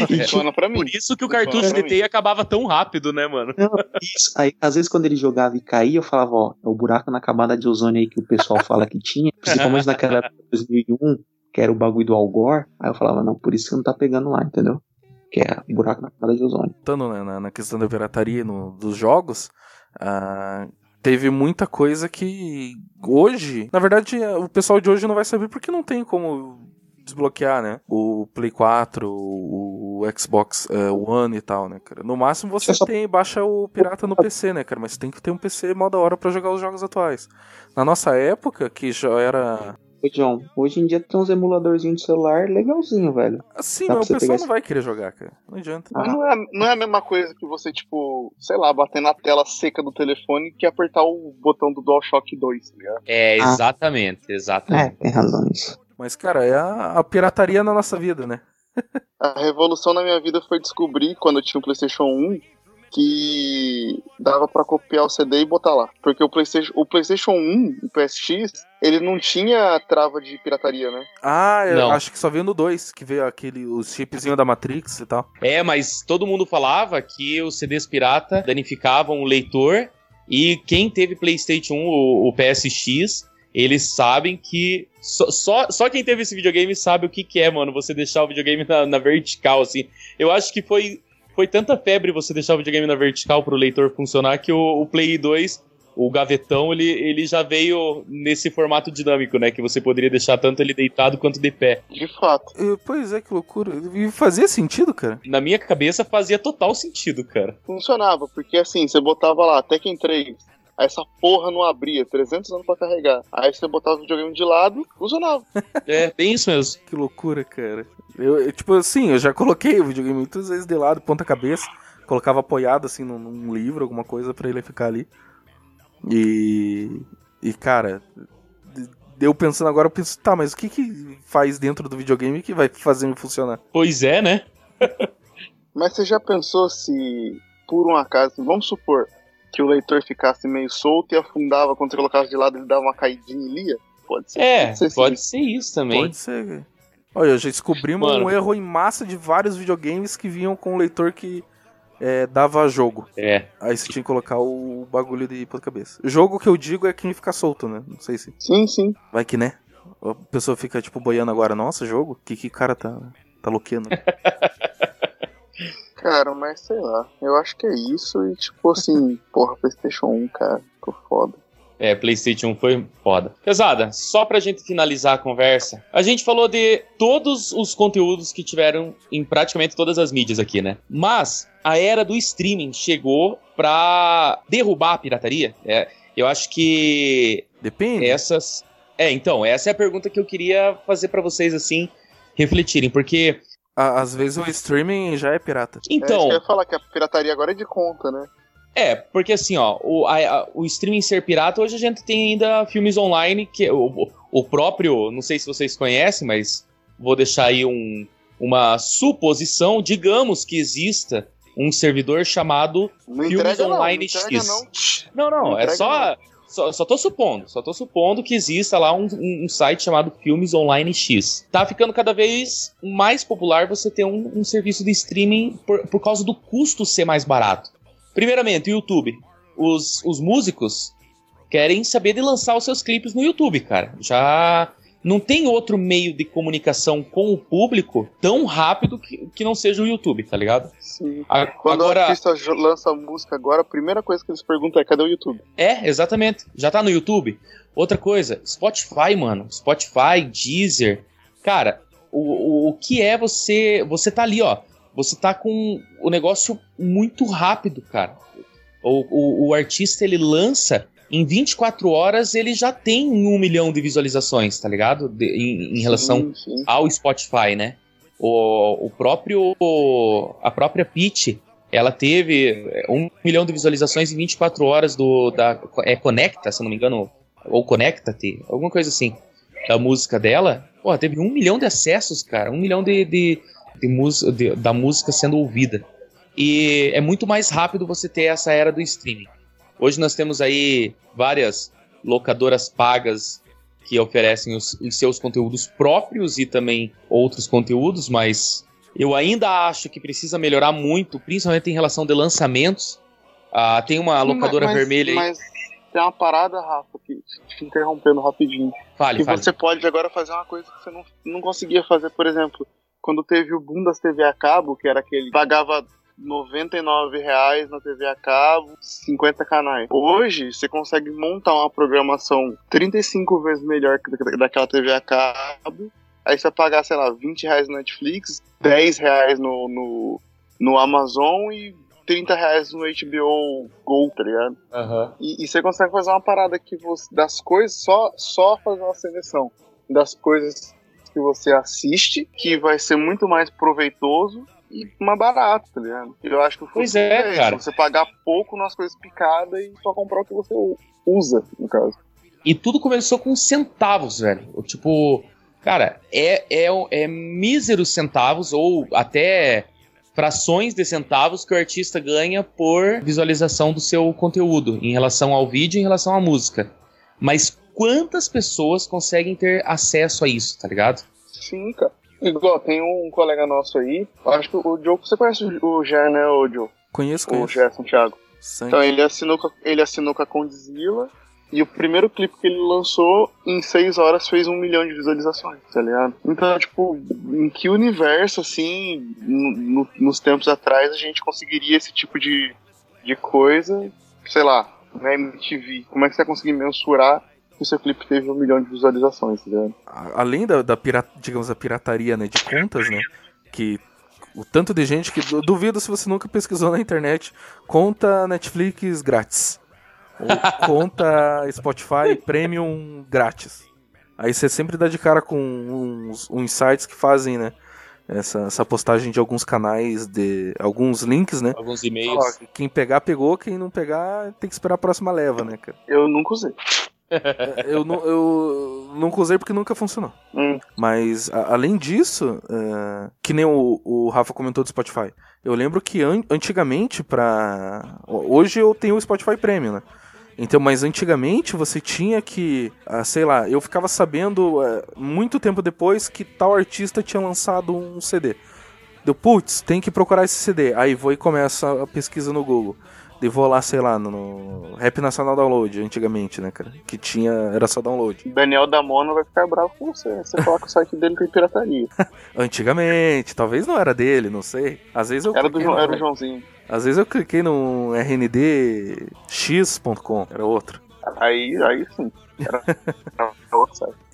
Funciona pra mim. Por isso que o cartucho de teia acabava tão rápido, né, mano? Isso. Aí, às vezes, quando ele jogava e caía, eu falava, ó, é o buraco na camada de ozônio aí que o pessoal fala que tinha. Principalmente naquela época de 2001, que era o bagulho do Algor. Aí eu falava, não, por isso que não tá pegando lá, entendeu? Que é o buraco na camada de ozônio. voltando né, na, na questão da pirataria no- dos jogos, ah, teve muita coisa que hoje, na verdade, o pessoal de hoje não vai saber porque não tem como desbloquear, né? O Play 4, o, o Xbox eh, One e tal, né, cara? No máximo você Você só- tem, baixa o pirata no PC, né, cara? Mas tem que ter um PC mó da hora pra jogar os jogos atuais. Na nossa época, que já era. Ô, John, hoje em dia tem uns emuladorzinhos de celular legalzinho, velho. Assim, Dá mas o pessoal não vai querer jogar, cara. Não adianta. Ah. Não é, não é a mesma coisa que você, tipo, sei lá, bater na tela seca do telefone que apertar o botão do DualShock 2, tá ligado? É, Ah. exatamente, É, exatamente. tem razão nisso. Mas, cara, é a, a pirataria na nossa vida, né? A revolução na minha vida foi descobrir, quando eu tinha o PlayStation 1, que dava pra copiar o CD e botar lá. Porque o PlayStation, o PlayStation 1, o PSX, ele não tinha trava de pirataria, né? Ah, eu Não. acho que só veio no 2, que veio aquele, os chipzinhos da Matrix e tal. É, mas todo mundo falava que os CDs pirata danificavam o leitor e quem teve PlayStation 1, o, o PSX, eles sabem que só, só, só quem teve esse videogame sabe o que, que é, mano, você deixar o videogame na, na vertical, assim. Eu acho que foi, foi tanta febre você deixar o videogame na vertical pro leitor funcionar que o, o Play 2, o gavetão, ele, ele já veio nesse formato dinâmico, né? Que você poderia deixar tanto ele deitado quanto de pé. De fato. Pois é, que loucura. E fazia sentido, cara. Na minha cabeça fazia total sentido, cara. Funcionava, porque assim, você botava lá, Tekken 3, aí essa porra não abria, 300 anos pra carregar. Aí você botava o videogame de lado, funcionava. É, bem isso mesmo. Que loucura, cara. Eu, eu, tipo assim, eu já coloquei o videogame muitas vezes de lado, ponta cabeça. Colocava apoiado, assim, num, num livro, alguma coisa pra ele ficar ali. E. E, cara. Eu pensando agora, eu penso, tá, mas o que que faz dentro do videogame que vai fazer ele funcionar? Pois é, né? Mas você já pensou se, por um acaso, vamos supor que o leitor ficasse meio solto e afundava quando você colocasse de lado, ele dava uma caidinha e lia? Pode ser. É, ser sim. pode ser isso também. Pode ser. Olha, já descobrimos Mano. um erro em massa de vários videogames que vinham com um leitor que é, dava jogo. É. Aí você tinha que colocar o bagulho de ponta-cabeça. Jogo que eu digo é quem fica solto, né? Não sei se. Sim, sim. Vai que né? A pessoa fica, tipo, boiando agora. Nossa, jogo? Que que cara tá, tá louquendo? Cara, mas sei lá. Eu acho que é isso e tipo assim, porra, PlayStation 1, cara, ficou foda. É, PlayStation foi foda. Pesada, só pra gente finalizar a conversa, a gente falou de todos os conteúdos que tiveram em praticamente todas as mídias aqui, né? Mas a era do streaming chegou pra derrubar a pirataria. É, eu acho que Depende. essas. É, então, essa é a pergunta que eu queria fazer pra vocês, assim, refletirem, porque. Às vezes o streaming já é pirata. É Então. que eu ia falar, que a pirataria agora é de conta, né? É, porque assim, ó, o, a- a- o streaming ser pirata, hoje a gente tem ainda filmes online, que o, o próprio, não sei se vocês conhecem, mas vou deixar aí um, uma suposição, digamos que exista um servidor chamado Não Filmes entrega não, online não X. não. Não, não, Não é só, só. Só tô supondo. Só tô supondo que exista lá um, um- um site chamado Filmes Online X. Tá ficando cada vez mais popular você ter um, um serviço de streaming por, por causa do custo ser mais barato. Primeiramente, o YouTube. Os, os músicos querem saber de lançar os seus clipes no YouTube, cara. Já não tem outro meio de comunicação com o público tão rápido que, que não seja o YouTube, tá ligado? Sim. A- Quando o Agora, artista jo- lança música agora, a primeira coisa que eles perguntam é cadê o YouTube? É, exatamente. Já tá no YouTube. Outra coisa, Spotify, mano. Spotify, Deezer. Cara, o, o, o que é você. Você tá ali, ó. Você tá com o negócio muito rápido, cara. O, o, o artista ele lança. Em 24 horas ele já tem um milhão de visualizações, tá ligado? De- em, em relação Sim, sim. ao Spotify, né? O, o próprio. A própria Pitch, ela teve é, um milhão de visualizações em 24 horas do. Da, é Conecta, se não me engano. Ou Conecta-te, alguma coisa assim. Da música dela. Pô, teve um milhão de acessos, cara. Um milhão de, de, de, mus- de- da música sendo ouvida. E é muito mais rápido você ter essa era do streaming. Hoje nós temos aí várias locadoras pagas que oferecem os, os seus conteúdos próprios e também outros conteúdos, mas eu ainda acho que precisa melhorar muito, principalmente em relação de lançamentos. Ah, tem uma locadora Mas- vermelha aí. Mas tem uma parada, Rafa, que te interrompendo rapidinho. Fale, que fale. você pode agora fazer uma coisa que você não, não conseguia fazer, por exemplo, quando teve o boom das TV a cabo, que era aquele pagava 99 reais na TV a cabo, 50 canais. Hoje, você consegue montar uma programação 35 vezes melhor que da- daquela TV a cabo. Aí você vai pagar, sei lá, 20 reais no Netflix, 10 reais no, no, no Amazon e 30 reais no HBO Go, tá ligado? Aham. E, e você consegue fazer uma parada que você, das coisas, só, só fazer uma seleção das coisas que você assiste, que vai ser muito mais proveitoso e mais barato, tá ligado? Eu acho que o Pois é, isso, cara. Você pagar pouco nas coisas picadas e só comprar o que você usa, no caso. E tudo começou com centavos, velho. Tipo, cara, é, é, é míseros centavos ou até frações de centavos que o artista ganha por visualização do seu conteúdo em relação ao vídeo e em relação à música. Mas quantas pessoas conseguem ter acesso a isso, tá ligado? Sim, cara. Igual, tem um colega nosso aí, acho que o Joe, você conhece o o Ger, né, o Joe? Conheço, O conheço. Gerson Thiago. Sangue. Então ele assinou, com, ele assinou com a Condzilla e o primeiro clipe que ele lançou em seis horas fez um milhão de visualizações, tá ligado? Então, tipo, em que universo, assim, no- no- nos tempos atrás a gente conseguiria esse tipo de, de coisa, sei lá, na MTV? Como é que você vai conseguir mensurar que o seu clipe teve um milhão de visualizações, tá ligado? A- além da, da pira- digamos, a pirataria né, de contas, né? Que o tanto de gente que du- duvido se você nunca pesquisou na internet conta Netflix grátis. Ou conta Spotify Premium grátis. Aí você sempre dá de cara com uns, uns sites que fazem, né? Essa, essa postagem de alguns canais, de alguns links, né? Alguns e-mails. Ó, quem pegar, pegou. Quem não pegar, tem que esperar a próxima leva, né, cara? Eu nunca usei. Eu, nu- eu nunca usei porque nunca funcionou. Hum. Mas, a- além disso, é, que nem o, o Rafa comentou do Spotify, eu lembro que an- antigamente, pra. Hoje eu tenho o Spotify Premium, né? Então, mas antigamente você tinha que, ah, sei lá, eu ficava sabendo é, muito tempo depois que tal artista tinha lançado um CD. Deu, putz, tem que procurar esse CD. Aí vou e começa a pesquisa no Google. Daí vou lá, sei lá, no, Rap Nacional Download, antigamente, né, cara? Que tinha, era só download. Daniel Damono vai ficar bravo com você. Você coloca o site dele tem pirataria. Antigamente, talvez não era dele, não sei. Às vezes eu Era, do, no- era o Joãozinho. Às vezes eu cliquei no rndx.com, era outro. Aí, aí sim. Era, era outro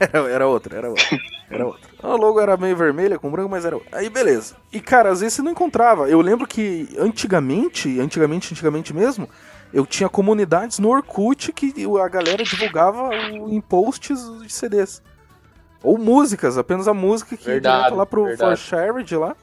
era, era outro, era outro. Era outro. A logo era meio vermelha com branco, mas era outro. Aí beleza. E cara, às vezes você não encontrava. Eu lembro que antigamente, antigamente, antigamente mesmo, eu tinha comunidades no Orkut que a galera divulgava o- em posts de CDs. Ou músicas, apenas a música que ia Verdade, direto lá pro verdade. ForShared lá.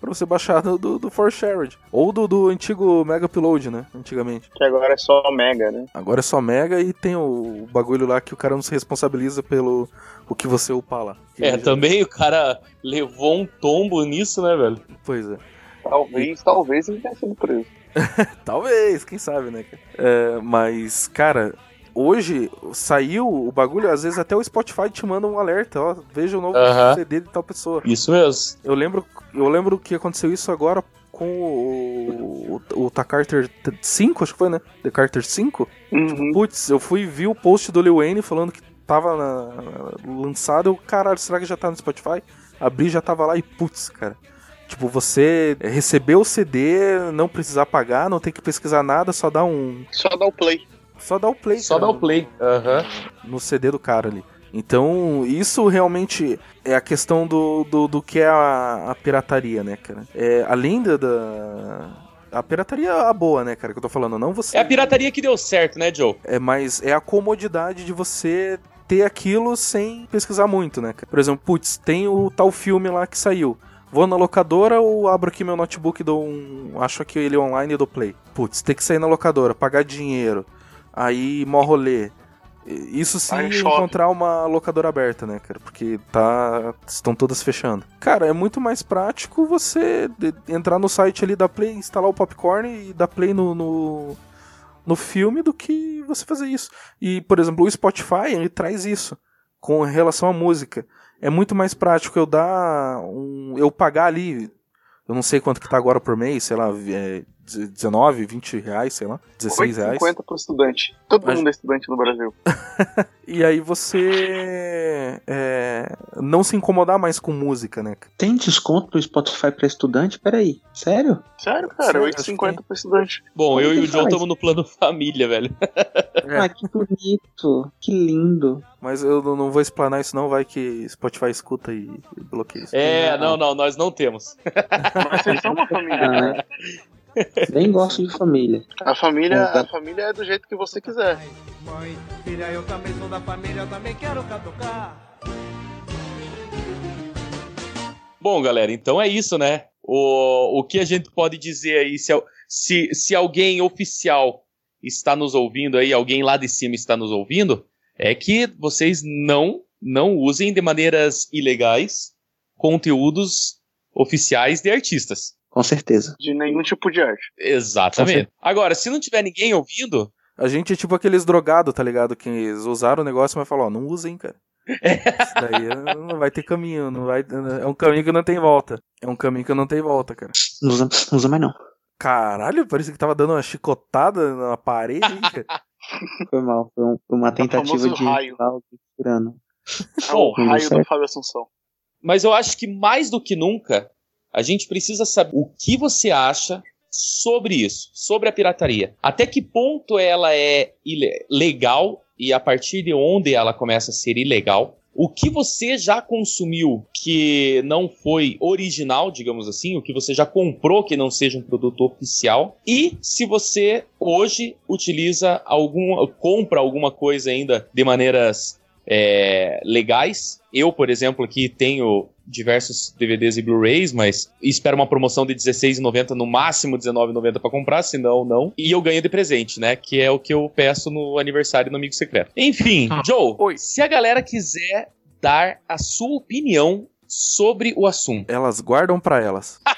Pra você baixar do, do, do ForShared. Ou do, do antigo Mega Upload, né? Antigamente. Que agora é só Mega, né? Agora é só Mega e tem o, o bagulho lá que o cara não se responsabiliza pelo o que você upar lá. É, já- também o cara levou um tombo nisso, né, velho? Pois é. Talvez, talvez ele tenha sido preso. Talvez, quem sabe, né? É, mas, cara, hoje saiu o bagulho, às vezes até o Spotify te manda um alerta, ó, veja o novo Aham. CD de tal pessoa. Isso mesmo. Eu lembro, eu lembro que aconteceu isso agora com o, o, o Tacarter 5, acho que foi, né? The Carter 5. Uhum. Putz, eu fui ver o post do Lil Wayne falando que tava na- lançado, eu, caralho, será que já tá no Spotify? Abri, já tava lá e putz, cara. Tipo, você recebeu o CD, não precisar pagar, não tem que pesquisar nada, só dá um. Só dá o play. Só dá o play. Só cara, dá o play. Aham. no CD do cara ali. Então, isso realmente é a questão do, do, do que é a, a pirataria, né, cara? É, além da, da. A pirataria é a boa, né, cara, que eu tô falando, não você. É a pirataria que deu certo, né, Joe? É, mas é a comodidade de você ter aquilo sem pesquisar muito, né? cara? Por exemplo, putz, tem o tal filme lá que saiu. Vou na locadora ou abro aqui meu notebook e dou um. Acho aqui ele online e dou play. Putz, tem que sair na locadora, pagar dinheiro. Aí mó rolê. Isso se encontrar uma locadora aberta, né, cara? Porque tá. estão todas fechando. Cara, é muito mais prático você entrar no site ali, dar play, instalar o popcorn e dar play no, no, no filme do que você fazer isso. E, por exemplo, o Spotify, ele traz isso com relação à música. É muito mais prático eu dar um. eu pagar ali. Eu não sei quanto que tá agora por mês, sei lá, é, 19, 20 reais, sei lá, 16 reais. 8,50 pro estudante. Todo Mas- mundo é estudante no Brasil. E aí você é, não se incomodar mais com música, né? Tem desconto no Spotify pra estudante? Peraí, sério? Sério, cara, Sério, 8,50 pro estudante. Bom, eu e o Joe faz? estamos no plano família, velho. É. Ah, que bonito, que lindo. Mas eu não vou explanar isso não, vai que Spotify escuta e e bloqueia isso. É, não, não, nós não temos. Mas vocês são uma família, Ah, né? Nem gosto de família. A família, tá. a família é do jeito que você quiser. Mãe, filha, eu também sou da família, eu também quero catucar. Bom, galera, então é isso, né? O, o que a gente pode dizer aí, se, se, se alguém oficial está nos ouvindo aí, alguém lá de cima está nos ouvindo, é que vocês não, não usem de maneiras ilegais conteúdos oficiais de artistas. Com certeza. De nenhum tipo de arte. Exatamente. Agora, se não tiver ninguém ouvindo, A gente é tipo aqueles drogados, tá ligado? Que eles usaram o negócio, mas falou, ó, não usem, cara. Isso daí é- não vai ter caminho, não vai, é um caminho que não tem volta. É um caminho que não tem volta, cara. Não usa, não usa mais não. Caralho, parecia que tava dando uma chicotada na parede, hein, cara. Foi mal. Foi, um- foi uma tentativa famoso de raio. tirando. É o raio do. Fábio Assunção. Mas eu acho que mais do que nunca, a gente precisa saber o que você acha sobre isso, sobre a pirataria. Até que ponto ela é legal e a partir de onde ela começa a ser ilegal. O que você já consumiu que não foi original, digamos assim, o que você já comprou que não seja um produto oficial, e se você hoje utiliza algum, compra alguma coisa ainda de maneiras é, legais. Eu, por exemplo, aqui tenho diversos DVDs e Blu-rays, mas espero uma promoção de R$16,90, no máximo R$19,90 para comprar, senão não. E eu ganho de presente, né? Que é o que eu peço no aniversário do Amigo Secreto. Enfim, Joe, Oi. se a galera quiser dar a sua opinião sobre o assunto. Elas guardam pra elas.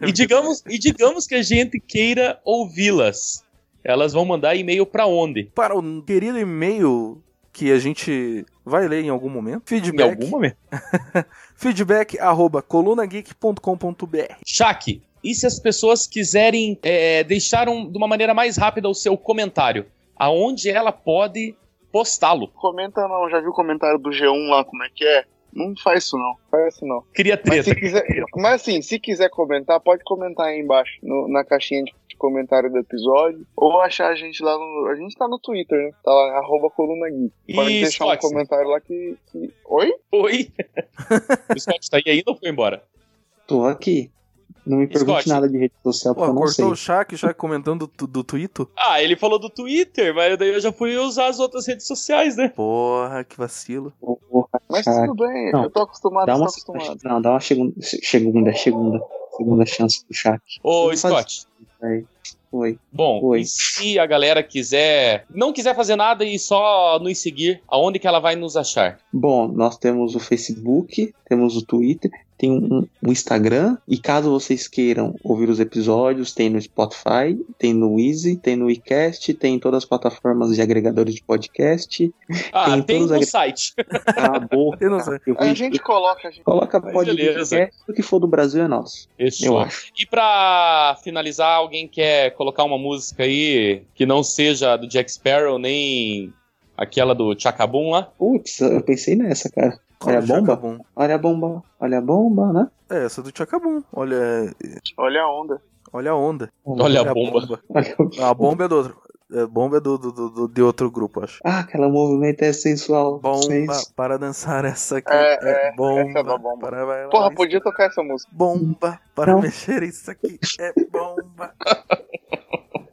E digamos, e digamos que a gente queira ouvi-las. Elas vão mandar e-mail para onde? Para o querido e-mail que a gente vai ler em algum momento. Em Feedback, algum momento. feedback arroba colunageek.com.br. Shaq, e se as pessoas quiserem é, deixar um- de uma maneira mais rápida o seu comentário? Aonde ela pode postá-lo? Comenta não, já viu o comentário do G1 lá, como é que é? Não faz isso não, faz isso não. Cria Mas, treta. quiser, mas assim, se quiser comentar, pode comentar aí embaixo, no- na caixinha de, comentário do episódio, ou achar a gente lá no... A gente tá no Twitter, né? Tá lá, arroba coluna geek. Pode E deixar um Scott? comentário lá que... que... Oi? Oi? o Scott tá aí ainda ou foi embora? Tô aqui. Não me pergunte Scott. nada de rede social, porque Pô, eu não sei. cortou o Shaq já comentando do, do Twitter? Ah, ele falou do Twitter, mas daí eu já fui usar as outras redes sociais, né? Porra, que vacilo. Porra, Mas Shaq. tudo bem, Não, eu tô acostumado, Dá tô uma, acostumado. não, dá uma segunda, segunda, segunda, segunda chance pro Shaq. Ô, faz- Scott. Aí. Oi. Bom, Oi. e se a galera quiser, não quiser fazer nada e só nos seguir, aonde que ela vai nos achar? Bom, nós temos o Facebook, temos o Twitter, tem um, um Instagram, e caso vocês queiram ouvir os episódios, tem no Spotify, tem no Easy, tem no iCast, tem em todas as plataformas de agregadores de podcast. Ah, Tem tem, todos no agre- site. Cala a boca. Eu não sei. Eu vou- A gente coloca, a gente Coloca beleza. o que for do Brasil é nosso, Fechou. eu acho. E pra finalizar, alguém quer colocar uma música aí que não seja do Jack Sparrow, nem aquela do Chacabum lá? Putz, eu pensei nessa, cara. Olha a Olha o bomba? Chacabum. Olha a bomba, olha a bomba, né? É, essa do Chacabum. Olha, olha a onda. olha a onda. Olha a bomba. Olha o- A bomba é do outro. A bomba é do, do, do- do- de outro grupo, acho. Ah, aquela movimento é sensual. Bomba para dançar essa aqui. É, é, bomba. essa é bomba. Para bailar Porra, isso. podia tocar essa música. Bomba para Não. mexer isso aqui. É bomba.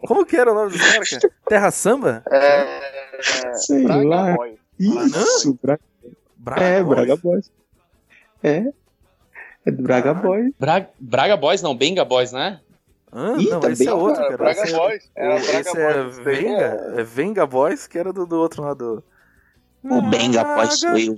Como que era o nome caras, cara? Terra Samba? É. Sei Braga lá. Boy. Isso, Braga. Braga É, Boys? Braga Boys. É. É do Braga Boys. Bra- Braga Boys, não, Benga Boys, né? Hã? Ih, não, também esse é outro, Cara, cara. Braga esse é- Boys. Era o- Braga esse é Boys. Venga, é Venga Boys, que era do, do outro lado. O Benga Boys sou eu.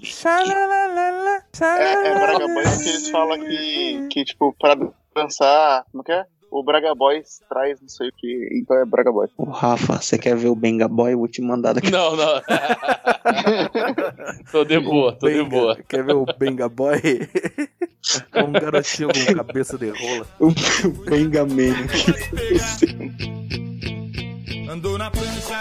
É, é Braga Boys que eles falam que, que, tipo, pra dançar, como que é? O Braga Boys traz não sei o que, então é Braga Boys. Ô, Rafa, você quer ver o Benga Boy? Eu vou te mandar daqui. Não, não. tô de boa, tô de Benga. boa. Quer ver o Benga Boy? É um garotinho com cabeça de rola. O Benga Man. Andou na prancha,